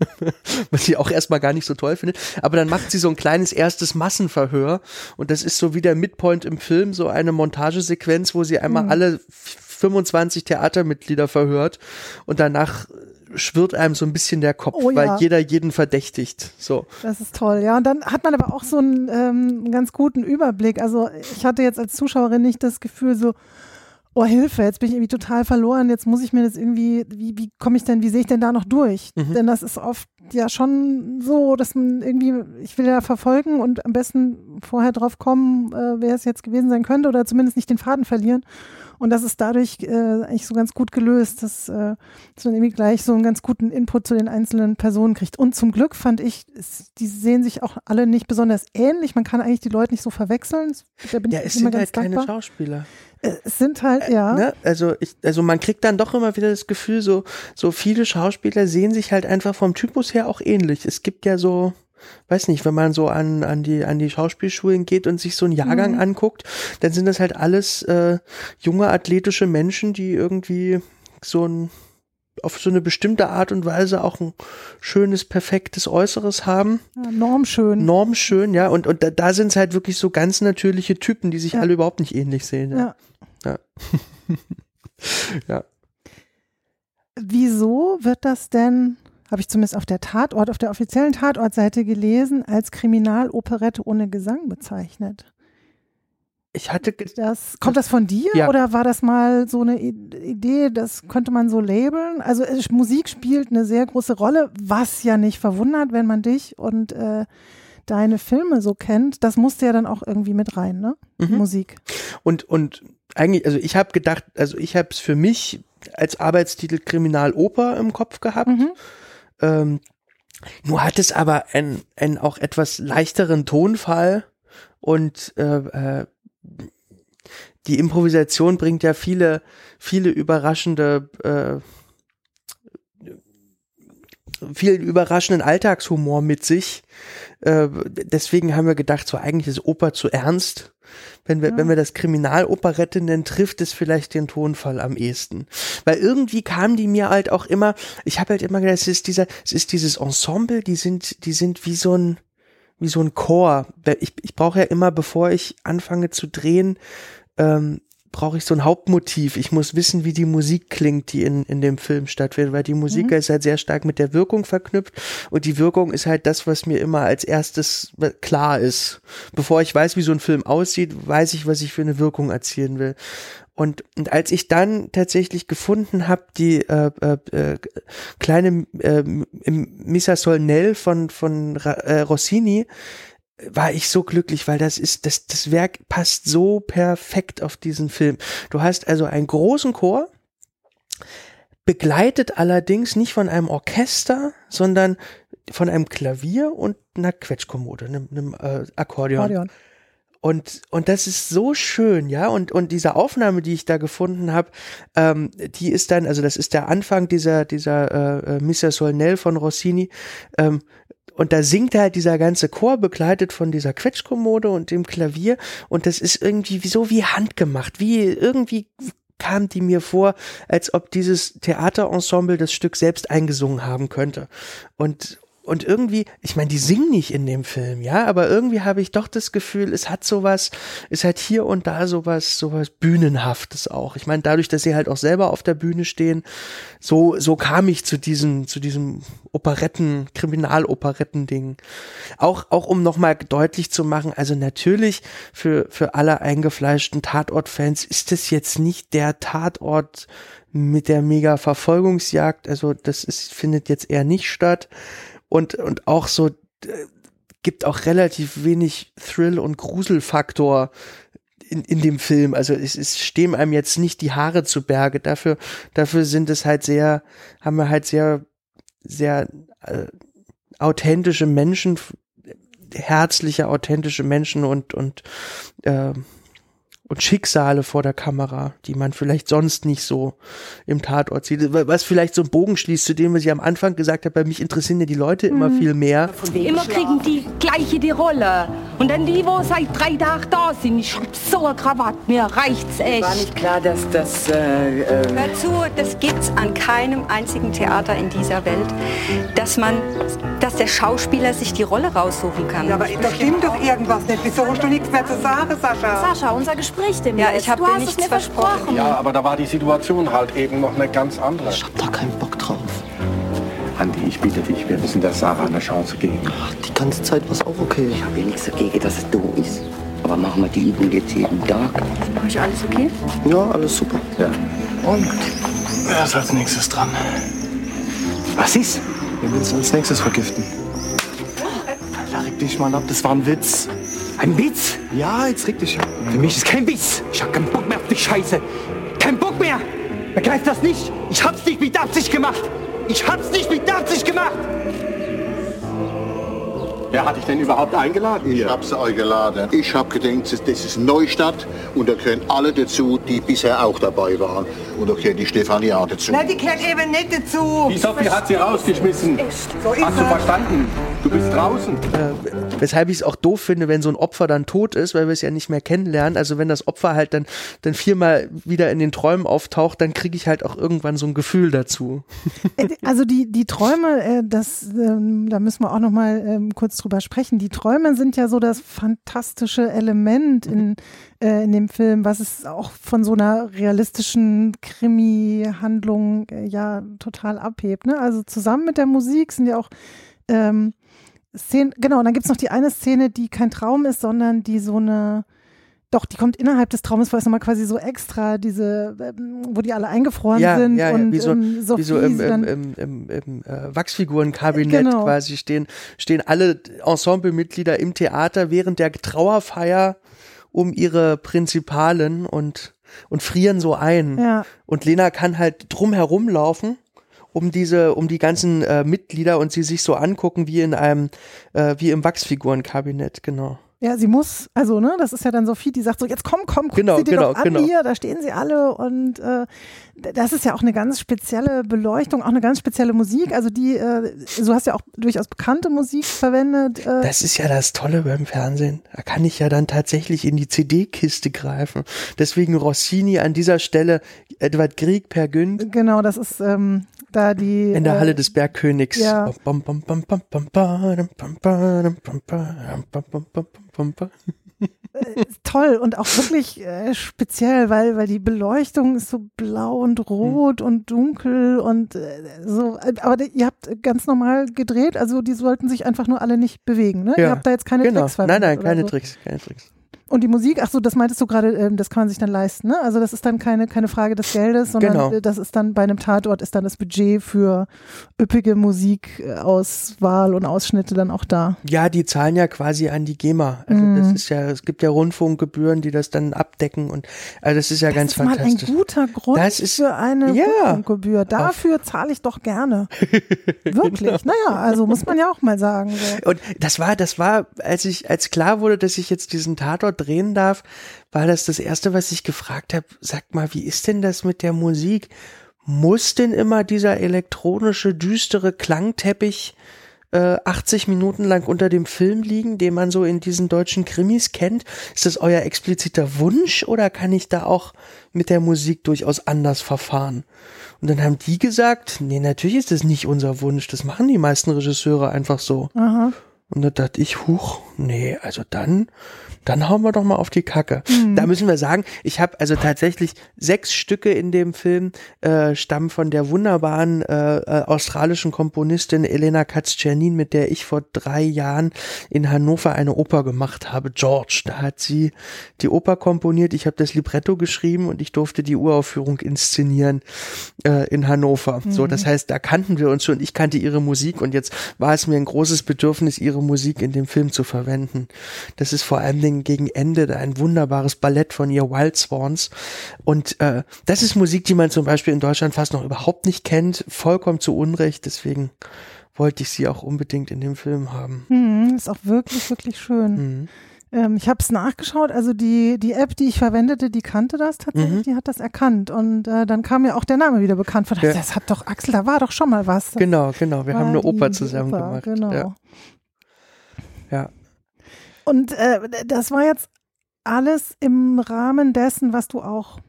Speaker 3: [laughs] was sie auch erstmal gar nicht so toll findet. Aber dann macht sie so ein kleines erstes Massenverhör und das ist so wie der Midpoint im Film, so eine Montagesequenz, wo sie einmal alle 25 Theatermitglieder verhört und danach schwirrt einem so ein bisschen der Kopf,
Speaker 2: Oh ja.
Speaker 3: weil jeder jeden verdächtigt. So.
Speaker 2: Das ist toll, ja. Und dann hat man aber auch so einen, ähm, einen ganz guten Überblick. Also ich hatte jetzt als Zuschauerin nicht das Gefühl so, oh Hilfe, jetzt bin ich irgendwie total verloren, jetzt muss ich mir das irgendwie, wie, wie komme ich denn, wie sehe ich denn da noch durch? Denn das ist oft ja schon so, dass man irgendwie, ich will ja verfolgen und am besten vorher drauf kommen, äh, wer es jetzt gewesen sein könnte oder zumindest nicht den Faden verlieren. Und das ist dadurch äh, eigentlich so ganz gut gelöst, dass, äh, dass man irgendwie gleich so einen ganz guten Input zu den einzelnen Personen kriegt. Und zum Glück fand ich, es, die sehen sich auch alle nicht besonders ähnlich. Man kann eigentlich die Leute nicht so verwechseln. Da bin
Speaker 3: Ja,
Speaker 2: ich
Speaker 3: es
Speaker 2: immer
Speaker 3: sind halt
Speaker 2: ganz
Speaker 3: keine
Speaker 2: dankbar.
Speaker 3: Schauspieler.
Speaker 2: Äh, Es sind halt, ja.
Speaker 3: Ne? Also, ich, also man kriegt dann doch immer wieder das Gefühl, so, so viele Schauspieler sehen sich halt einfach vom Typus her auch ähnlich. Es gibt ja so, weiß nicht, wenn man so an, an, die, an die Schauspielschulen geht und sich so einen Jahrgang
Speaker 2: Mhm.
Speaker 3: anguckt, dann sind das halt alles äh, junge, athletische Menschen, die irgendwie so ein auf so eine bestimmte Art und Weise auch ein schönes, perfektes Äußeres haben.
Speaker 2: ja normschön.
Speaker 3: Normschön, ja. Und, und da, da sind es halt wirklich so ganz natürliche Typen, die sich
Speaker 2: Ja.
Speaker 3: alle überhaupt nicht ähnlich sehen.
Speaker 2: ja.
Speaker 3: Ja. [laughs] ja.
Speaker 2: Wieso wird das denn, habe ich zumindest auf der Tatort, auf der offiziellen Tatortseite gelesen, als Kriminaloperette ohne Gesang bezeichnet?
Speaker 3: Ich hatte,
Speaker 2: Das, kommt das von dir
Speaker 3: Ja.
Speaker 2: oder war das mal so eine Idee, das könnte man so labeln? Also Musik spielt eine sehr große Rolle, was ja nicht verwundert, wenn man dich und äh, deine Filme so kennt. Das musste ja dann auch irgendwie mit rein, ne?
Speaker 3: Mhm.
Speaker 2: Musik.
Speaker 3: und, und eigentlich, also ich habe gedacht, also ich habe es für mich als Arbeitstitel Kriminaloper im Kopf gehabt.
Speaker 2: Mhm.
Speaker 3: Ähm, nur hat es aber einen, einen auch etwas leichteren Tonfall und äh, äh, die Improvisation bringt ja viele, viele überraschende, äh, viel überraschenden Alltagshumor mit sich. Äh, deswegen haben wir gedacht, so eigentlich ist Oper zu ernst. Wenn wir,
Speaker 2: Ja.
Speaker 3: wenn wir das Kriminaloperette nennen, trifft es vielleicht den Tonfall am ehesten. Weil irgendwie kamen die mir halt auch immer, ich habe halt immer gedacht, es ist dieser, es ist dieses Ensemble, die sind, die sind wie so ein, wie so ein Chor. Ich, ich brauche ja immer, bevor ich anfange zu drehen, ähm, brauche ich so ein Hauptmotiv. Ich muss wissen, wie die Musik klingt, die in, in dem Film stattfindet, weil die Musik ist halt sehr stark mit der Wirkung verknüpft und die Wirkung ist halt das, was mir immer als erstes klar ist. Bevor ich weiß, wie so ein Film aussieht, weiß ich, was ich für eine Wirkung erzielen will. Und, und als ich dann tatsächlich gefunden habe, die äh, äh, äh, kleine äh, Missa Solnell von, von äh, Rossini, war ich so glücklich, weil das ist, das, das Werk passt so perfekt auf diesen Film. Du hast also einen großen Chor, begleitet allerdings nicht von einem Orchester, sondern von einem Klavier und einer Quetschkommode, einem, einem äh, Akkordeon.
Speaker 2: Akkordeon.
Speaker 3: Und, und das ist so schön, ja. Und, und diese Aufnahme, die ich da gefunden habe, ähm, die ist dann, also das ist der Anfang dieser, dieser äh, äh, Missa Solnell von Rossini. Ähm, und da singt halt dieser ganze Chor, begleitet von dieser Quetschkommode und dem Klavier. Und das ist irgendwie wie- so wie handgemacht. Wie irgendwie kam die mir vor, als ob dieses Theaterensemble das Stück selbst eingesungen haben könnte. Und und irgendwie, ich meine, die singen nicht in dem Film, ja, aber irgendwie habe ich doch das Gefühl, es hat sowas, es hat hier und da sowas, sowas Bühnenhaftes auch. Ich meine, dadurch, dass sie halt auch selber auf der Bühne stehen, so, so kam ich zu diesem, zu diesem Operetten, Kriminaloperetten-Ding. Auch, auch um nochmal deutlich zu machen, also natürlich für, für alle eingefleischten Tatort-Fans ist es jetzt nicht der Tatort mit der mega Verfolgungsjagd. Also das ist, findet jetzt eher nicht statt. Und, und auch so, äh, gibt auch relativ wenig Thrill- und Gruselfaktor in, in dem Film. Also es, es stehen einem jetzt nicht die Haare zu Berge. Dafür, dafür sind es halt sehr, haben wir halt sehr, sehr äh, authentische Menschen, herzliche, authentische Menschen und, und äh, und Schicksale vor der Kamera, die man vielleicht sonst nicht so im Tatort sieht. Was vielleicht so ein Bogen schließt zu dem, was ich am Anfang gesagt habe, bei mich interessieren ja die Leute immer mhm. viel mehr.
Speaker 7: Immer kriegen die gleiche die Rolle. Und dann die, wo seit drei Tagen da sind, ich hab so eine Krawatte, mir reicht's echt.
Speaker 5: War nicht klar, dass das... Äh,
Speaker 8: äh Hör zu, das gibt's an keinem einzigen Theater in dieser Welt, dass man, dass der Schauspieler sich die Rolle raussuchen kann.
Speaker 9: Ja, aber da stimmt doch irgendwas nicht. Wieso hast du nichts mehr zu sagen, Sascha?
Speaker 8: Sascha, unser Gespräch versprichst du mir. Ja, ich habe dir nichts versprochen. versprochen.
Speaker 1: Ja, aber da war die Situation halt eben noch eine ganz andere.
Speaker 10: Ich hab da keinen Bock drauf.
Speaker 1: Andi, ich bitte dich, wir müssen der Sarah eine Chance geben.
Speaker 10: Ach, die ganze Zeit war es auch okay.
Speaker 11: Ich habe ja nichts dagegen, dass es dumm ist. Aber machen wir die Übung jetzt jeden Tag.
Speaker 8: Ist bei euch alles okay?
Speaker 10: Ja, alles super.
Speaker 1: Ja.
Speaker 10: Und? Wer ist als nächstes dran?
Speaker 1: Was ist?
Speaker 10: Wir müssen als nächstes vergiften. Reg dich mal ab, das war ein Witz.
Speaker 1: Ein Witz?
Speaker 10: Ja, jetzt reg dich.
Speaker 1: Für mich ist kein Witz. Ich hab keinen Bock mehr auf die Scheiße. Kein Bock mehr. Begreift das nicht? Ich hab's nicht mit Absicht gemacht. Ich hab's nicht mit Absicht gemacht. Wer hat dich denn überhaupt eingeladen?
Speaker 12: Ich habe sie eingeladen. Ich habe gedacht, das ist Neustadt und da können alle dazu, die bisher auch dabei waren. Und da gehört die Stefanie auch dazu.
Speaker 9: Nein, die gehört eben nicht dazu.
Speaker 1: Die Sophie hat sie rausgeschmissen. So Hast du verstanden? Du bist draußen.
Speaker 3: Äh, weshalb ich es auch doof finde, wenn so ein Opfer dann tot ist, weil wir es ja nicht mehr kennenlernen. Also wenn das Opfer halt dann, dann viermal wieder in den Träumen auftaucht, dann kriege ich halt auch irgendwann so ein Gefühl dazu.
Speaker 2: Äh, also die, die Träume, äh, das, ähm, da müssen wir auch noch mal ähm, kurz drüber sprechen. Die Träume sind ja so das fantastische Element in, äh, in dem Film, was es auch von so einer realistischen Krimi-Handlung äh, ja total abhebt. Ne? Also zusammen mit der Musik sind ja auch ähm, Szenen, genau, und dann gibt es noch die eine Szene, die kein Traum ist, sondern die so eine doch, die kommt innerhalb des Traumes, weil es nochmal quasi so extra diese, ähm, wo die alle eingefroren
Speaker 3: ja,
Speaker 2: sind
Speaker 3: ja, ja.
Speaker 2: und
Speaker 3: wie so,
Speaker 2: ähm,
Speaker 3: wie so im, im, im, im, im äh, Wachsfigurenkabinett genau. quasi stehen, stehen alle Ensemblemitglieder im Theater während der Trauerfeier um ihre Prinzipalen und, und frieren so ein.
Speaker 2: Ja.
Speaker 3: Und Lena kann halt drumherum laufen um diese, um die ganzen äh, Mitglieder und sie sich so angucken wie in einem, äh, wie im Wachsfigurenkabinett, genau.
Speaker 2: Ja, sie muss, also ne, das ist ja dann Sophie, die sagt so, jetzt komm, komm, guck
Speaker 3: genau,
Speaker 2: sie dir
Speaker 3: genau,
Speaker 2: doch an
Speaker 3: genau.
Speaker 2: hier, da stehen sie alle und äh, das ist ja auch eine ganz spezielle Beleuchtung, auch eine ganz spezielle Musik. Also die, äh, du hast ja auch durchaus bekannte Musik verwendet.
Speaker 3: Äh. Das ist ja das Tolle beim Fernsehen. Da kann ich ja dann tatsächlich in die CD-Kiste greifen. Deswegen Rossini an dieser Stelle Edward Grieg per Günd.
Speaker 2: Genau, das ist ähm, da die.
Speaker 3: In der äh, Halle des Bergkönigs.
Speaker 2: Ja. Toll und auch wirklich äh, speziell, weil, weil die Beleuchtung ist so blau und rot hm. und dunkel und äh, so. Aber ihr habt ganz normal gedreht, also die sollten sich einfach nur alle nicht bewegen, ne?
Speaker 3: Ja,
Speaker 2: ihr habt da jetzt keine
Speaker 3: genau.
Speaker 2: Tricks
Speaker 3: Nein, nein, keine
Speaker 2: so.
Speaker 3: Tricks, keine Tricks.
Speaker 2: Und die Musik, ach so, das meintest du gerade, ähm, das kann man sich dann leisten, ne? Also das ist dann keine, keine Frage des Geldes, sondern
Speaker 3: genau.
Speaker 2: das ist dann bei einem Tatort ist dann das Budget für üppige Musikauswahl und Ausschnitte dann auch da.
Speaker 3: Ja, die zahlen ja quasi an die GEMA. Also mhm. das ist ja, es gibt ja Rundfunkgebühren, die das dann abdecken und also das ist ja
Speaker 2: das
Speaker 3: ganz
Speaker 2: ist
Speaker 3: fantastisch.
Speaker 2: Mal ein guter Grund
Speaker 3: das ist,
Speaker 2: für eine
Speaker 3: ja,
Speaker 2: Rundfunkgebühr. Dafür zahle ich doch gerne. [laughs] Wirklich.
Speaker 3: Genau.
Speaker 2: Naja, also muss man ja auch mal sagen. So.
Speaker 3: Und das war, das war, als ich, als klar wurde, dass ich jetzt diesen Tatort drehen darf, war das das erste, was ich gefragt habe. Sag mal, wie ist denn das mit der Musik? Muss denn immer dieser elektronische, düstere Klangteppich äh, 80 Minuten lang unter dem Film liegen, den man so in diesen deutschen Krimis kennt? Ist das euer expliziter Wunsch oder kann ich da auch mit der Musik durchaus anders verfahren? Und dann haben die gesagt, nee, natürlich ist das nicht unser Wunsch, das machen die meisten Regisseure einfach so.
Speaker 2: Aha.
Speaker 3: Und da dachte ich, huch, nee, also dann, dann hauen wir doch mal auf die Kacke. Da müssen wir sagen, ich habe also tatsächlich sechs Stücke in dem Film äh, stammen von der wunderbaren äh, äh, australischen Komponistin Elena Katz-Czernin, mit der ich vor drei Jahren in Hannover eine Oper gemacht habe, George. Da hat sie die Oper komponiert, ich habe das Libretto geschrieben und ich durfte die Uraufführung inszenieren äh, in Hannover. So, das heißt, da kannten wir uns schon, ich kannte ihre Musik und jetzt war es mir ein großes Bedürfnis, ihre Musik in dem Film zu verwenden. Das ist vor allen Dingen gegen Ende da ein wunderbares Ballett von ihr Wild Swans. Und äh, das ist Musik, die man zum Beispiel in Deutschland fast noch überhaupt nicht kennt, vollkommen zu Unrecht. Deswegen wollte ich sie auch unbedingt in dem Film haben.
Speaker 2: Hm, ist auch wirklich, wirklich schön. Ähm, ich habe es nachgeschaut, also die, die App, die ich verwendete, die kannte das tatsächlich,
Speaker 3: Mhm.
Speaker 2: die hat das erkannt. Und äh, dann kam mir auch der Name wieder bekannt vor.
Speaker 3: Ja.
Speaker 2: Das hat doch, Axel, da war doch schon mal was. Das
Speaker 3: Genau, genau. Wir haben eine
Speaker 2: die-
Speaker 3: Oper zusammen
Speaker 2: Oper,
Speaker 3: gemacht.
Speaker 2: Genau.
Speaker 3: Ja.
Speaker 2: Und äh, das war jetzt alles im Rahmen dessen, was du auch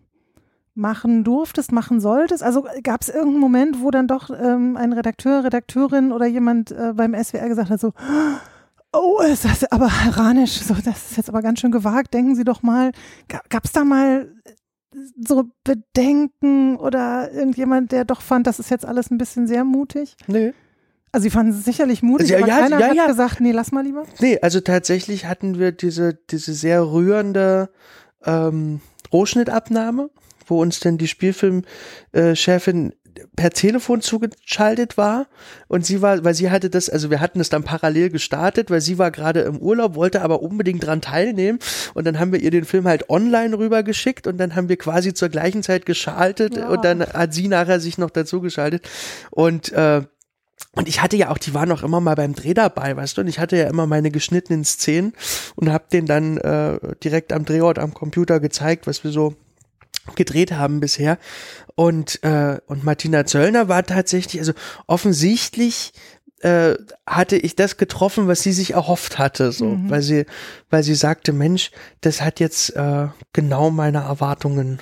Speaker 2: machen durftest, machen solltest. Also gab es irgendeinen Moment, wo dann doch ähm, ein Redakteur, Redakteurin oder jemand äh, beim SWR gesagt hat, so, oh, ist das aber ranisch, so, das ist jetzt aber ganz schön gewagt, denken Sie doch mal, gab es da mal so Bedenken oder irgendjemand, der doch fand, das ist jetzt alles ein bisschen sehr mutig?
Speaker 3: Nö.
Speaker 2: Also sie fanden es sicherlich mutig,
Speaker 3: Ja,
Speaker 2: aber
Speaker 3: ja,
Speaker 2: keiner
Speaker 3: ja,
Speaker 2: hat
Speaker 3: ja.
Speaker 2: gesagt, nee, lass mal lieber.
Speaker 3: Nee, also tatsächlich hatten wir diese, diese sehr rührende ähm, Rohschnittabnahme, wo uns dann die Spielfilmchefin per Telefon zugeschaltet war und sie war, weil sie hatte das, also wir hatten es dann parallel gestartet, weil sie war gerade im Urlaub, wollte aber unbedingt dran teilnehmen und dann haben wir ihr den Film halt online rübergeschickt und dann haben wir quasi zur gleichen Zeit geschaltet
Speaker 2: Ja.
Speaker 3: und dann hat sie nachher sich noch dazu geschaltet und äh, und ich hatte ja auch, die waren auch immer mal beim Dreh dabei, weißt du, und ich hatte ja immer meine geschnittenen Szenen und habe den dann äh, direkt am Drehort am Computer gezeigt, was wir so gedreht haben bisher. Und, äh, und Martina Zöllner war tatsächlich, also offensichtlich äh, hatte ich das getroffen, was sie sich erhofft hatte, so,
Speaker 2: Mhm.
Speaker 3: weil sie, weil sie sagte, Mensch, das hat jetzt äh, genau meine Erwartungen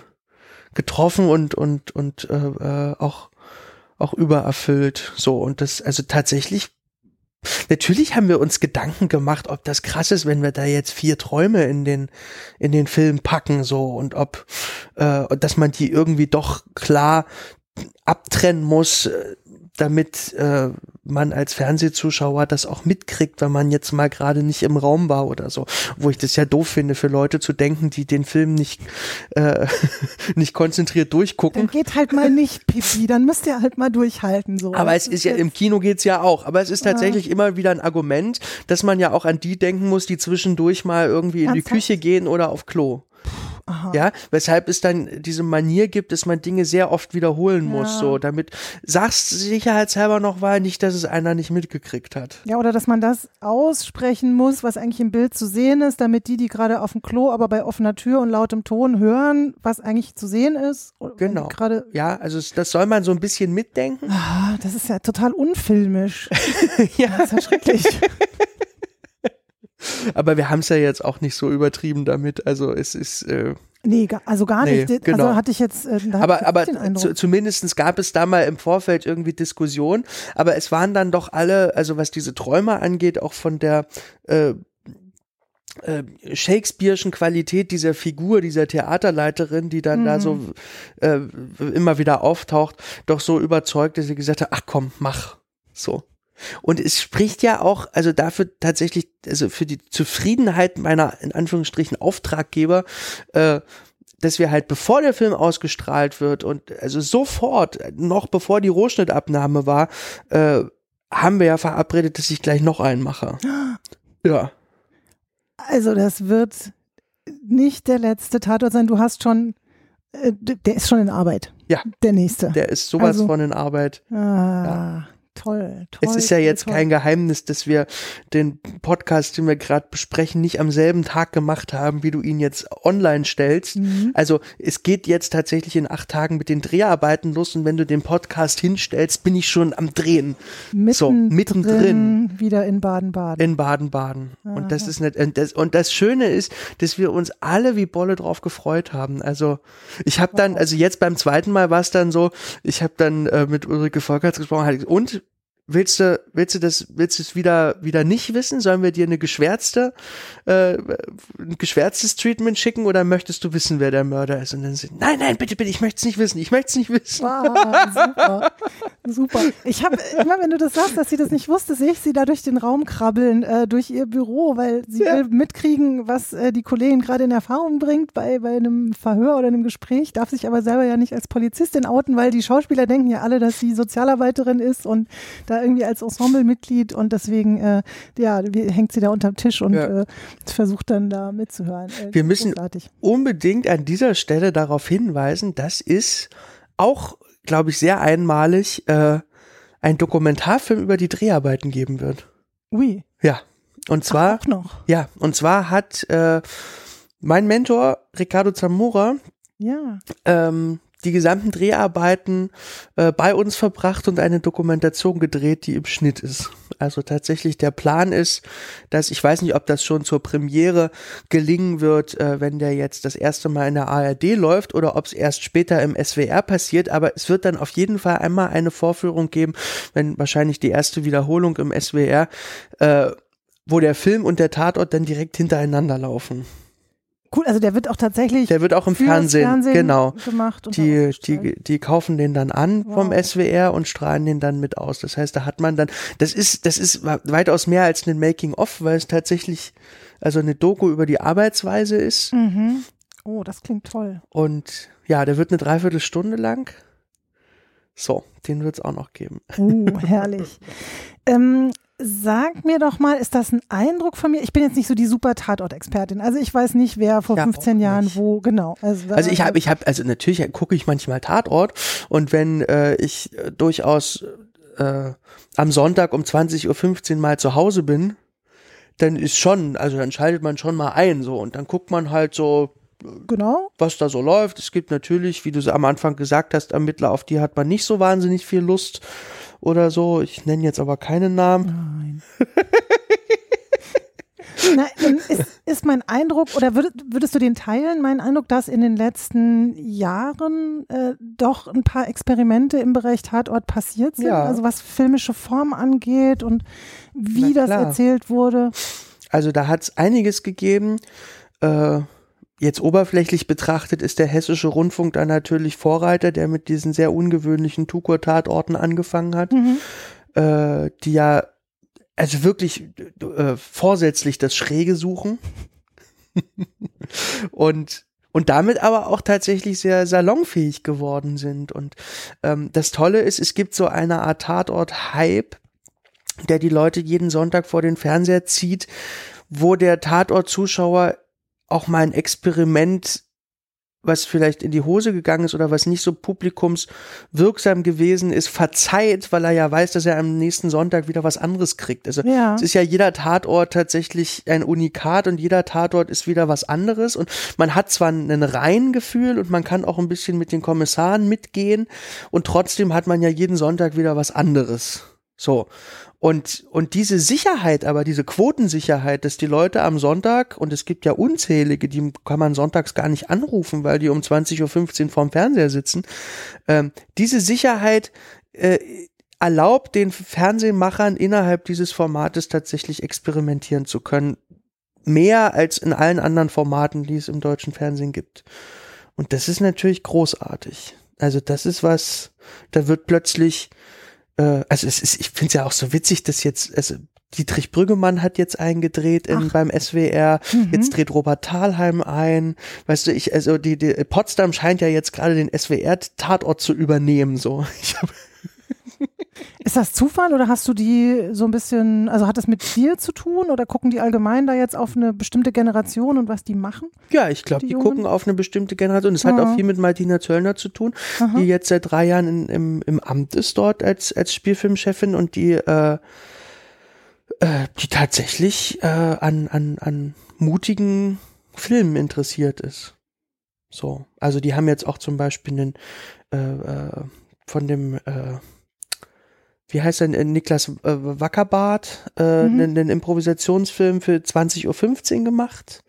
Speaker 3: getroffen und und und äh, äh, auch auch übererfüllt. So und das also tatsächlich. Natürlich haben wir uns Gedanken gemacht, ob das krass ist, wenn wir da jetzt vier Träume in den in den Film packen so und ob äh, dass man die irgendwie doch klar abtrennen muss, äh, damit äh, man als Fernsehzuschauer das auch mitkriegt, wenn man jetzt mal gerade nicht im Raum war oder so. Wo ich das ja doof finde, für Leute zu denken, die den Film nicht, äh, [laughs] nicht konzentriert durchgucken.
Speaker 2: Dann geht halt mal nicht Pipi, dann müsst ihr halt mal durchhalten. So.
Speaker 3: Aber
Speaker 2: Das
Speaker 3: es ist ja, im Kino geht's ja auch. Aber es ist tatsächlich immer wieder ein Argument, dass man ja auch an die denken muss, die zwischendurch mal irgendwie in die
Speaker 2: Ernsthaft?
Speaker 3: Küche gehen oder auf Klo.
Speaker 2: Aha.
Speaker 3: Ja, weshalb es dann diese Manier gibt, dass man Dinge sehr oft wiederholen muss,
Speaker 2: Ja.
Speaker 3: so damit sagst sicherheitshalber noch mal nicht, dass es einer nicht mitgekriegt hat.
Speaker 2: Ja, oder dass man das aussprechen muss, was eigentlich im Bild zu sehen ist, damit die, die gerade auf dem Klo, aber bei offener Tür und lautem Ton hören, was eigentlich zu sehen ist.
Speaker 3: Genau.
Speaker 2: Gerade,
Speaker 3: Ja, also das soll man so ein bisschen mitdenken.
Speaker 2: ah, das ist ja total unfilmisch. [laughs] ja. Das ist ja schrecklich. [laughs]
Speaker 3: Aber wir haben es ja jetzt auch nicht so übertrieben damit. Also es ist äh,
Speaker 2: Nee, also gar
Speaker 3: Nee,
Speaker 2: nicht.
Speaker 3: genau.
Speaker 2: Also hatte ich jetzt, äh, da
Speaker 3: aber aber zu, zumindestens gab es da mal im Vorfeld irgendwie Diskussion, aber es waren dann doch alle, also was diese Träume angeht, auch von der äh, äh, Shakespeare'schen Qualität dieser Figur, dieser Theaterleiterin, die dann da
Speaker 2: Mhm.
Speaker 3: so äh, immer wieder auftaucht, doch so überzeugt, dass sie gesagt hat, ach komm, mach. So. Und es spricht ja auch, also dafür tatsächlich, also für die Zufriedenheit meiner, in Anführungsstrichen, Auftraggeber, äh, dass wir halt, bevor der Film ausgestrahlt wird und also sofort, noch bevor die Rohschnittabnahme war, äh, haben wir ja verabredet, dass ich gleich noch einen mache. Ja.
Speaker 2: Also das wird nicht der letzte Tatort sein. Du hast schon, äh, der ist schon in Arbeit.
Speaker 3: Ja.
Speaker 2: Der nächste.
Speaker 3: Der ist sowas
Speaker 2: Also-
Speaker 3: von in Arbeit.
Speaker 2: Ah, Toll, toll.
Speaker 3: Es ist ja jetzt
Speaker 2: toll.
Speaker 3: kein Geheimnis, dass wir den Podcast, den wir gerade besprechen, nicht am selben Tag gemacht haben, wie du ihn jetzt online stellst.
Speaker 2: Mhm.
Speaker 3: Also es geht jetzt tatsächlich in acht Tagen mit den Dreharbeiten los und wenn du den Podcast hinstellst, bin ich schon am Drehen. so, mittendrin
Speaker 2: Wieder in Baden-Baden.
Speaker 3: in Baden-Baden. Und das ist nicht, und das, und das Schöne ist, dass wir uns alle wie Bolle drauf gefreut haben. Also ich habe dann, also jetzt beim zweiten Mal war es dann so, ich habe dann äh, mit Ulrike Volkerts gesprochen, und willst du, willst du das, willst du es wieder, wieder nicht wissen? Sollen wir dir eine geschwärzte, äh, ein geschwärztes Treatment schicken oder möchtest du wissen, wer der Mörder ist? Und dann sind, nein, nein, bitte, bitte, ich möchte es nicht wissen, ich möchte es nicht wissen.
Speaker 2: Ah, super. Super. Ich habe immer, wenn du das sagst, dass sie das nicht wusste, sehe ich sie da durch den Raum krabbeln, äh, durch ihr Büro, weil sie
Speaker 3: Ja.
Speaker 2: will mitkriegen, was äh, die Kollegin gerade in Erfahrung bringt bei, bei einem Verhör oder einem Gespräch, darf sich aber selber ja nicht als Polizistin outen, weil die Schauspieler denken ja alle, dass sie Sozialarbeiterin ist und da irgendwie als Ensemblemitglied und deswegen, äh, ja, wie, hängt sie da unterm Tisch und
Speaker 3: Ja.
Speaker 2: äh, versucht dann da mitzuhören. Äh,
Speaker 3: Wir müssen
Speaker 2: großartig.
Speaker 3: unbedingt an dieser Stelle darauf hinweisen, dass es auch, glaube ich, sehr einmalig äh, ein Dokumentarfilm über die Dreharbeiten geben wird.
Speaker 2: Ui.
Speaker 3: Ja. Und zwar,
Speaker 2: auch noch.
Speaker 3: ja, und zwar hat äh, mein Mentor Ricardo Zamora
Speaker 2: Ja.
Speaker 3: ähm, die gesamten Dreharbeiten äh, bei uns verbracht und eine Dokumentation gedreht, die im Schnitt ist. Also tatsächlich der Plan ist, dass ich weiß nicht, ob das schon zur Premiere gelingen wird, äh, wenn der jetzt das erste Mal in der ARD läuft oder ob es erst später im SWR passiert, aber es wird dann auf jeden Fall einmal eine Vorführung geben, wenn wahrscheinlich die erste Wiederholung im SWR, äh, wo der Film und der Tatort dann direkt hintereinander laufen.
Speaker 2: Cool, also der wird auch tatsächlich
Speaker 3: Der wird auch im Fernsehen,
Speaker 2: Fernsehen
Speaker 3: genau.
Speaker 2: gemacht und
Speaker 3: Die, die, die kaufen den dann an vom
Speaker 2: Wow.
Speaker 3: SWR und strahlen den dann mit aus. Das heißt, da hat man dann, das ist, das ist weitaus mehr als ein Making-of, weil es tatsächlich also eine Doku über die Arbeitsweise ist.
Speaker 2: Mhm. Oh, das klingt toll.
Speaker 3: Und ja, der wird eine Dreiviertelstunde lang. So, den wird es auch noch geben.
Speaker 2: Uh, herrlich. [laughs] ähm, sag mir doch mal, ist das ein Eindruck von mir? Ich bin jetzt nicht so die super Tatort-Expertin. Also ich weiß nicht, wer vor
Speaker 3: Ja,
Speaker 2: 15 Jahren wo, genau. Also,
Speaker 3: Also ich habe, ich habe, also natürlich gucke ich manchmal Tatort und wenn äh, ich äh, durchaus äh, am Sonntag um 20.15 Uhr mal zu Hause bin, dann ist schon, also dann schaltet man schon mal ein so und dann guckt man halt so,
Speaker 2: genau.
Speaker 3: was da so läuft. Es gibt natürlich, wie du es am Anfang gesagt hast, Ermittler, auf die hat man nicht so wahnsinnig viel Lust oder so. Ich nenne jetzt aber keinen Namen. [laughs]
Speaker 2: Na, ähm, ist, ist mein Eindruck, oder würdest, würdest du den teilen, mein Eindruck, dass in den letzten Jahren äh, doch ein paar Experimente im Bereich Tatort passiert sind?
Speaker 3: Ja.
Speaker 2: Also was filmische Form angeht und wie das erzählt wurde.
Speaker 3: Also da hat es einiges gegeben. Äh, jetzt oberflächlich betrachtet ist der Hessische Rundfunk da natürlich Vorreiter, der mit diesen sehr ungewöhnlichen Tukur-Tatorten angefangen hat, äh, die ja also wirklich äh, vorsätzlich das Schräge suchen [laughs] und und damit aber auch tatsächlich sehr salonfähig geworden sind. Und ähm, das Tolle ist, es gibt so eine Art Tatort-Hype, der die Leute jeden Sonntag vor den Fernseher zieht, wo der Tatort-Zuschauer auch mal ein Experiment, was vielleicht in die Hose gegangen ist oder was nicht so publikumswirksam gewesen ist, verzeiht, weil er ja weiß, dass er am nächsten Sonntag wieder was anderes kriegt. Also
Speaker 2: Ja.
Speaker 3: es ist ja jeder Tatort tatsächlich ein Unikat und jeder Tatort ist wieder was anderes und man hat zwar ein Reihengefühl und man kann auch ein bisschen mit den Kommissaren mitgehen und trotzdem hat man ja jeden Sonntag wieder was anderes. So. Und, und diese Sicherheit, aber diese Quotensicherheit, dass die Leute am Sonntag, und es gibt ja unzählige, die kann man sonntags gar nicht anrufen, weil die um 20.15 Uhr vorm Fernseher sitzen, ähm, diese Sicherheit äh, erlaubt den Fernsehmachern innerhalb dieses Formates tatsächlich experimentieren zu können. Mehr als in allen anderen Formaten, die es im deutschen Fernsehen gibt. Und das ist natürlich großartig. Also das ist was, da wird plötzlich äh, also es ist, ich finde es ja auch so witzig, dass jetzt, also Dietrich Brüggemann hat jetzt eingedreht in, beim SWR,
Speaker 2: Mhm.
Speaker 3: jetzt dreht Robert Thalheim ein. Weißt du, ich, also die, die Potsdam scheint ja jetzt gerade den SWR-Tatort zu übernehmen, so. [laughs] Ich hab,
Speaker 2: Ist das Zufall oder hast du die so ein bisschen, also hat das mit dir zu tun oder gucken die allgemein da jetzt auf eine bestimmte Generation und was die machen?
Speaker 3: Ja, ich glaube, die,
Speaker 2: Jungen?
Speaker 3: gucken auf eine bestimmte Generation. Das hat auch viel mit Martina Zöllner zu tun,
Speaker 2: Aha.
Speaker 3: die jetzt seit drei Jahren in, im, im Amt ist dort als, als Spielfilmchefin und die, äh, äh, die tatsächlich äh, an, an, an mutigen Filmen interessiert ist. So. Also die haben jetzt auch zum Beispiel einen äh, äh, von dem äh, wie heißt er, äh, Niklas äh, Wackerbart, äh,
Speaker 2: Mhm.
Speaker 3: einen, einen Improvisationsfilm für 20.15 Uhr gemacht.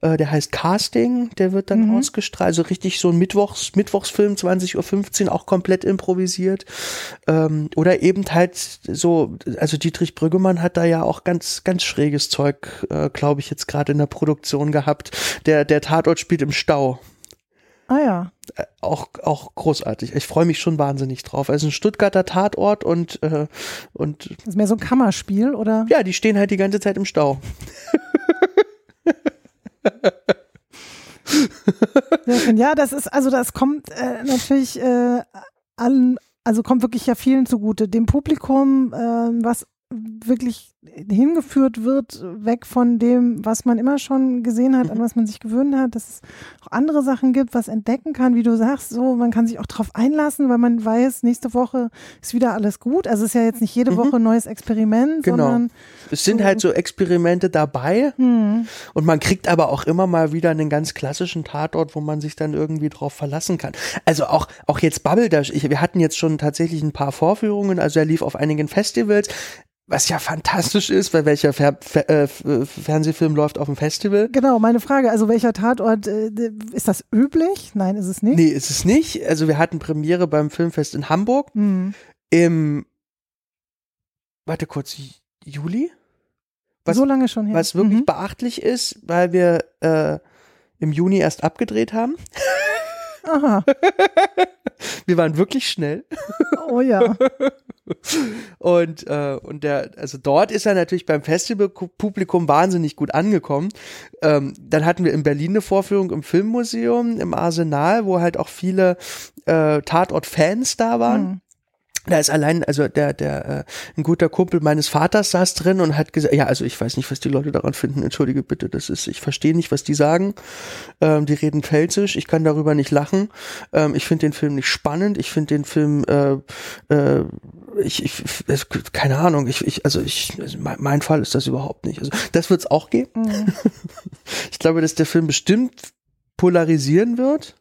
Speaker 3: Äh, der heißt Casting, der wird dann
Speaker 2: Mhm.
Speaker 3: ausgestrahlt. Also richtig so ein Mittwochs, Mittwochsfilm, 20.15 Uhr, auch komplett improvisiert. Ähm, oder eben halt so, also Dietrich Brüggemann hat da ja auch ganz, ganz schräges Zeug, äh, glaube ich, jetzt gerade in der Produktion gehabt. Der, der Tatort spielt im Stau.
Speaker 2: Ah ja.
Speaker 3: Äh, auch, auch großartig. Ich freue mich schon wahnsinnig drauf. Also ein Stuttgarter Tatort und, äh, und
Speaker 2: Das ist mehr so ein Kammerspiel oder?
Speaker 3: ja, die stehen halt die ganze Zeit im Stau.
Speaker 2: Ja, das ist, also das kommt äh, natürlich äh, allen, also kommt wirklich ja vielen zugute. Dem Publikum, äh, was wirklich hingeführt wird, weg von dem, was man immer schon gesehen hat, an was man sich gewöhnt hat, dass es auch andere Sachen gibt, was entdecken kann, wie du sagst, so, man kann sich auch drauf einlassen, weil man weiß, nächste Woche ist wieder alles gut. Also es ist ja jetzt nicht jede Woche ein neues Experiment,
Speaker 3: Genau.
Speaker 2: sondern
Speaker 3: Es sind halt so Experimente dabei
Speaker 2: hm,
Speaker 3: und man kriegt aber auch immer mal wieder einen ganz klassischen Tatort, wo man sich dann irgendwie drauf verlassen kann. Also auch, auch jetzt Bubble Dash, ich, wir hatten jetzt schon tatsächlich ein paar Vorführungen, also er lief auf einigen Festivals, was ja fantastisch ist, weil welcher Fer Fer äh, Fernsehfilm läuft auf dem Festival?
Speaker 2: genau, meine Frage, also welcher Tatort, äh, ist das üblich? Nein, ist es nicht.
Speaker 3: Nee, ist es nicht. Also wir hatten Premiere beim Filmfest in Hamburg
Speaker 2: Hm.
Speaker 3: im, warte kurz, Juli? Was,
Speaker 2: so lange schon her.
Speaker 3: was wirklich
Speaker 2: Mhm.
Speaker 3: beachtlich ist, weil wir äh, im Juni erst abgedreht haben. [laughs]
Speaker 2: Aha. [laughs]
Speaker 3: Wir waren wirklich schnell.
Speaker 2: Oh ja. [laughs]
Speaker 3: Und, äh, und der, also dort ist er natürlich beim Festivalpublikum wahnsinnig gut angekommen. Ähm, dann hatten wir in Berlin eine Vorführung im Filmmuseum, im Arsenal, wo halt auch viele äh, Tatort-Fans da waren.
Speaker 2: Mhm.
Speaker 3: Da ist allein, also der, der, äh, ein guter Kumpel meines Vaters saß drin und hat gesagt, ja, also ich weiß nicht, was die Leute daran finden, entschuldige bitte, das ist, ich verstehe nicht, was die sagen. Ähm, die reden Pfälzisch, ich kann darüber nicht lachen. Ähm, ich finde den Film nicht spannend, ich finde den Film, äh, äh, ich, ich, keine Ahnung, ich, ich also ich, also mein, mein Fall ist das überhaupt nicht. Also das wird es auch geben.
Speaker 2: Mhm. [laughs]
Speaker 3: Ich glaube, dass der Film bestimmt polarisieren wird.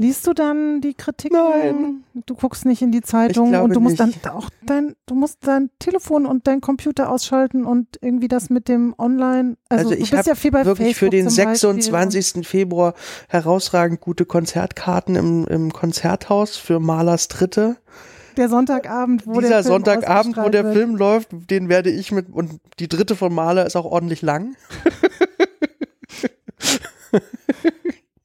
Speaker 2: Liest du dann die Kritiken?
Speaker 3: Nein.
Speaker 2: Du guckst nicht in die Zeitung und du musst
Speaker 3: nicht.
Speaker 2: dann auch dein, du musst dein Telefon und dein Computer ausschalten und irgendwie das mit dem Online. Also,
Speaker 3: Also, ich habe
Speaker 2: ja viel bei
Speaker 3: wirklich
Speaker 2: Facebook
Speaker 3: für den
Speaker 2: zum Beispiel
Speaker 3: 26. Februar herausragend gute Konzertkarten im, im Konzerthaus für Malers Dritte.
Speaker 2: Der Sonntagabend, wo
Speaker 3: Dieser
Speaker 2: der Film
Speaker 3: Sonntagabend, wo der Film läuft, den werde ich mit und die dritte von Maler ist auch ordentlich lang. [laughs]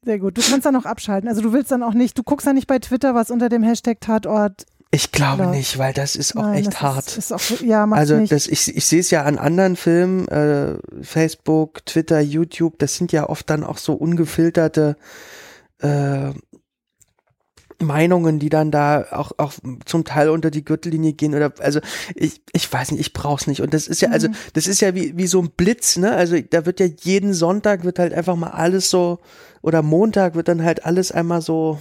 Speaker 2: Sehr gut. Du kannst dann auch abschalten. Also du willst dann auch nicht, du guckst dann nicht bei Twitter, was unter dem Hashtag Tatort.
Speaker 3: Ich glaube
Speaker 2: läuft.
Speaker 3: nicht, weil das ist auch
Speaker 2: Nein,
Speaker 3: echt hart.
Speaker 2: Ist, ist auch, ja,
Speaker 3: also
Speaker 2: nicht.
Speaker 3: das, ich, ich sehe es ja an anderen Filmen, äh, Facebook, Twitter, YouTube, das sind ja oft dann auch so ungefilterte äh, Meinungen, die dann da auch, auch zum Teil unter die Gürtellinie gehen oder also ich, ich weiß nicht, ich brauch's nicht. Und das ist ja, also
Speaker 2: Mhm.
Speaker 3: das ist ja wie, wie so ein Blitz, ne? Also da wird ja jeden Sonntag wird halt einfach mal alles so, oder Montag wird dann halt alles einmal so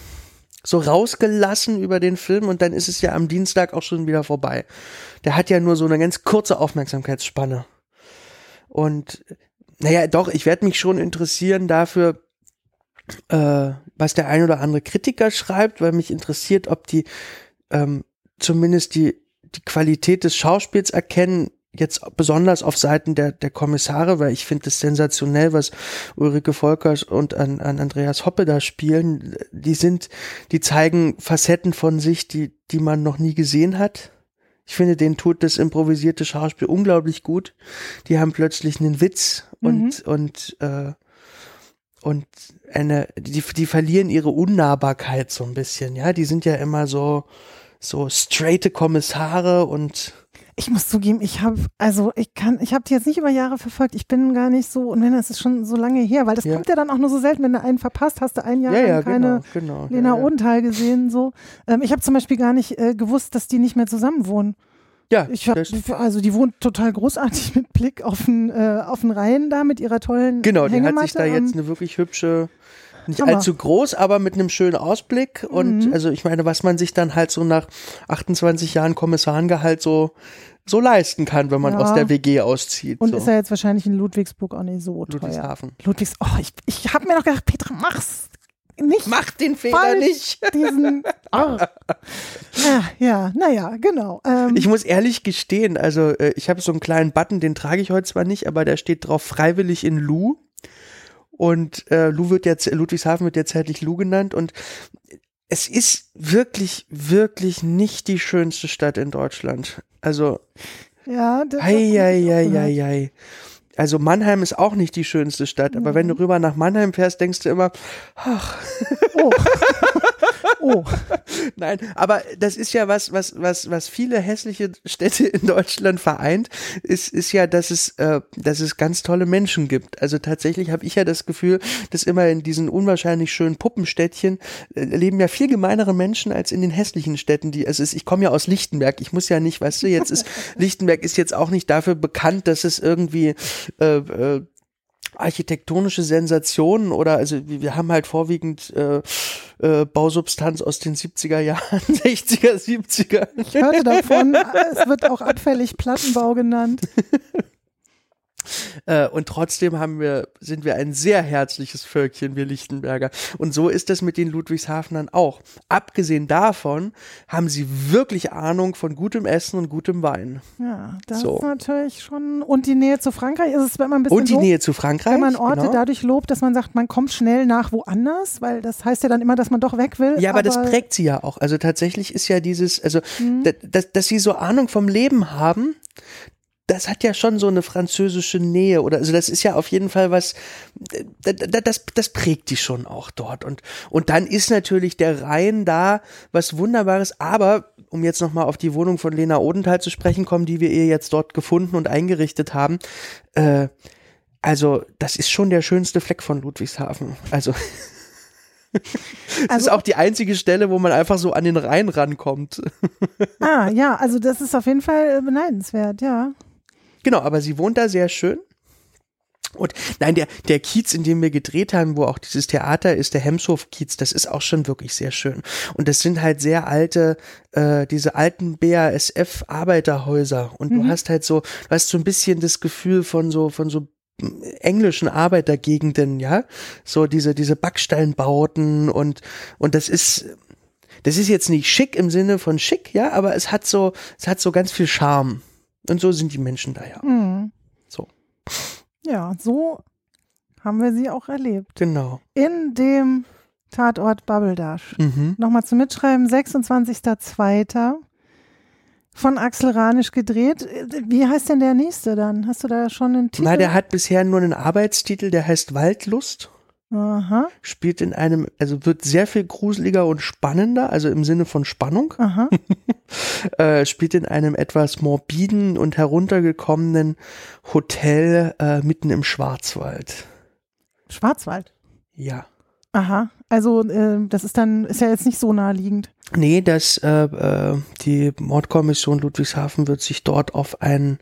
Speaker 3: so rausgelassen über den Film und dann ist es ja am Dienstag auch schon wieder vorbei. Der hat ja nur so eine ganz kurze Aufmerksamkeitsspanne. Und naja, doch, ich werde mich schon interessieren dafür, äh, was der ein oder andere Kritiker schreibt, weil mich interessiert, ob die ähm, zumindest die, die Qualität des Schauspiels erkennen, jetzt besonders auf Seiten der, der Kommissare, weil ich finde es sensationell, was Ulrike Volkers und an, an Andreas Hoppe da spielen. Die sind, die zeigen Facetten von sich, die, die man noch nie gesehen hat. Ich finde, denen tut das improvisierte Schauspiel unglaublich gut. Die haben plötzlich einen Witz und, und, äh, und eine, die, die verlieren ihre Unnahbarkeit so ein bisschen, ja. Die sind ja immer so, so straighte Kommissare und
Speaker 2: Ich muss zugeben, ich habe, also ich kann, ich habe die jetzt nicht über Jahre verfolgt. Ich bin gar nicht so, und wenn das ist schon so lange her, weil das
Speaker 3: Ja.
Speaker 2: kommt ja dann auch nur so selten, wenn du einen verpasst, hast du ein Jahr
Speaker 3: Ja, ja,
Speaker 2: keine
Speaker 3: genau, genau.
Speaker 2: Lena. Odenthal gesehen. So, ähm, ich habe zum Beispiel gar nicht äh, gewusst, dass die nicht mehr zusammen wohnen.
Speaker 3: Ja,
Speaker 2: ich hab, also die wohnt total großartig mit Blick auf den, äh, auf den Rhein da mit ihrer tollen
Speaker 3: Genau, die hat sich da jetzt eine wirklich hübsche, nicht
Speaker 2: Hammer.
Speaker 3: allzu groß, aber mit einem schönen Ausblick. Und
Speaker 2: Mhm.
Speaker 3: also ich meine, was man sich dann halt so nach 28 Jahren Kommissarengehalt so so leisten kann, wenn man
Speaker 2: Ja.
Speaker 3: aus der WG auszieht.
Speaker 2: Und
Speaker 3: so.
Speaker 2: ist ja jetzt wahrscheinlich in Ludwigsburg auch nicht so teuer.
Speaker 3: Ludwigshafen.
Speaker 2: Ludwigs, oh, ich, ich habe mir noch gedacht, Petra, mach's nicht.
Speaker 3: Mach den Fehler
Speaker 2: falsch,
Speaker 3: nicht. [laughs]
Speaker 2: Diesen, oh. ja, ja, naja, genau. Ähm,
Speaker 3: Ich muss ehrlich gestehen, also äh, ich habe so einen kleinen Button, den trage ich heute zwar nicht, aber der steht drauf freiwillig in Lu. Und äh, Lu wird jetzt, Ludwigshafen wird jetzt zeitlich Lu genannt und es ist wirklich, wirklich nicht die schönste Stadt in Deutschland. Also,
Speaker 2: ja, das,
Speaker 3: hei, hei, hei, hei, hei. Also Mannheim ist auch nicht die schönste Stadt, aber wenn du rüber nach Mannheim fährst, denkst du immer, ach,
Speaker 2: oh. [laughs] oh. [laughs]
Speaker 3: Nein, aber das ist ja was, was, was, was viele hässliche Städte in Deutschland vereint, ist, ist ja, dass es, äh, dass es ganz tolle Menschen gibt. Also tatsächlich habe ich ja das Gefühl, dass immer in diesen unwahrscheinlich schönen Puppenstädtchen äh, leben ja viel gemeinere Menschen als in den hässlichen Städten. Die, also es, ich komme ja aus Lichtenberg. Ich muss ja nicht, weißt du, jetzt ist [laughs] Lichtenberg ist jetzt auch nicht dafür bekannt, dass es irgendwie äh, äh, architektonische Sensationen oder also wir wir haben halt vorwiegend äh, äh, Bausubstanz aus den 70er Jahren, [laughs] 60er, 70er.
Speaker 2: Ich hörte davon, es wird auch abfällig Plattenbau genannt. [laughs]
Speaker 3: Äh, und trotzdem haben wir, sind wir ein sehr herzliches Völkchen, wir Lichtenberger. Und so ist das mit den Ludwigshafenern auch. Abgesehen davon haben sie wirklich Ahnung von gutem Essen und gutem Wein.
Speaker 2: Ja, das
Speaker 3: So.
Speaker 2: ist natürlich schon. Und die Nähe zu Frankreich ist es, wenn man ein bisschen
Speaker 3: Und die
Speaker 2: lobt,
Speaker 3: Nähe zu Frankreich.
Speaker 2: Wenn man Orte
Speaker 3: genau.
Speaker 2: dadurch lobt, dass man sagt, man kommt schnell nach woanders, weil das heißt ja dann immer, dass man doch weg will.
Speaker 3: Ja, aber, das prägt sie ja auch. Also tatsächlich ist ja dieses, also
Speaker 2: Mhm.
Speaker 3: da- dass, dass sie so Ahnung vom Leben haben, das hat ja schon so eine französische Nähe oder also das ist ja auf jeden Fall was, da- da- das, das prägt die schon auch dort und und dann ist natürlich der Rhein da was Wunderbares, aber um jetzt noch mal auf die Wohnung von Lena Odenthal zu sprechen kommen, die wir ihr jetzt dort gefunden und eingerichtet haben, äh, also das ist schon der schönste Fleck von Ludwigshafen. Also [laughs] das ist auch die einzige Stelle, wo man einfach so an den Rhein rankommt. [laughs]
Speaker 2: Ah, ja, also das ist auf jeden Fall äh, beneidenswert, ja.
Speaker 3: Genau, aber sie wohnt da sehr schön. Und nein, der, der Kiez, in dem wir gedreht haben, wo auch dieses Theater ist, der Hemshof-Kiez, das ist auch schon wirklich sehr schön. Und das sind halt sehr alte, äh, diese alten BASF-Arbeiterhäuser. Und du
Speaker 2: Mhm.
Speaker 3: hast halt so, du hast so ein bisschen das Gefühl von so, von so englischen Arbeitergegenden, ja, so diese diese Backsteinbauten und und das ist das ist jetzt nicht schick im Sinne von schick, ja, aber es hat so es hat so ganz viel Charme und so sind die Menschen da ja.
Speaker 2: Mhm.
Speaker 3: So.
Speaker 2: Ja, so haben wir sie auch erlebt.
Speaker 3: Genau.
Speaker 2: In dem Tatort Babbeldash.
Speaker 3: Mhm.
Speaker 2: Nochmal zum Mitschreiben, 26.02. Von Axel Ranisch gedreht. Wie heißt denn der nächste dann? Hast du da schon einen Titel?
Speaker 3: Na, der hat bisher nur einen Arbeitstitel, der heißt Waldlust.
Speaker 2: Aha,
Speaker 3: Spielt in einem, also wird sehr viel gruseliger und spannender, also im Sinne von Spannung.
Speaker 2: aha. [laughs]
Speaker 3: äh, spielt in einem etwas morbiden und heruntergekommenen Hotel äh, mitten im Schwarzwald.
Speaker 2: Schwarzwald.
Speaker 3: Ja.
Speaker 2: Aha. Also, äh, das ist dann, ist ja jetzt nicht so naheliegend.
Speaker 3: Nee, das, äh, äh, die Mordkommission Ludwigshafen wird sich dort auf ein,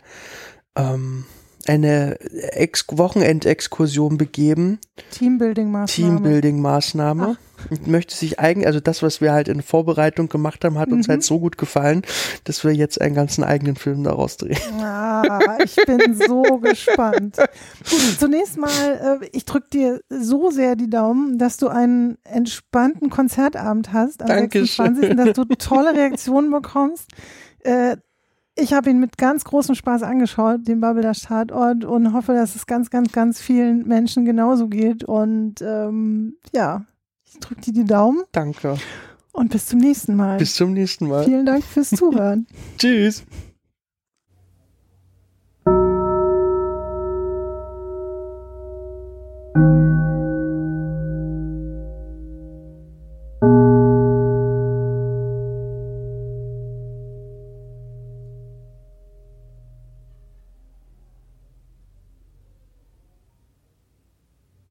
Speaker 3: ähm, eine Ex Wochenendexkursion begeben.
Speaker 2: Teambuilding-Maßnahme.
Speaker 3: Teambuilding-Maßnahme. Und möchte sich eigentlich, also das, was wir halt in Vorbereitung gemacht haben, hat uns
Speaker 2: Mhm.
Speaker 3: halt so gut gefallen, dass wir jetzt einen ganzen eigenen Film daraus drehen.
Speaker 2: Ah, ich bin so [laughs] gespannt. Gut, zunächst mal, äh, ich drücke dir so sehr die Daumen, dass du einen entspannten Konzertabend hast am
Speaker 3: Dankeschön.
Speaker 2: 26., dass du tolle Reaktionen bekommst. Äh, ich habe ihn mit ganz großem Spaß angeschaut, den Babbeldash Tatort, und hoffe, dass es ganz, ganz, ganz vielen Menschen genauso geht. Und ähm, ja, ich drücke dir die Daumen
Speaker 3: Danke.
Speaker 2: und bis zum nächsten Mal.
Speaker 3: Bis zum nächsten Mal.
Speaker 2: Vielen Dank fürs Zuhören. [laughs]
Speaker 3: Tschüss.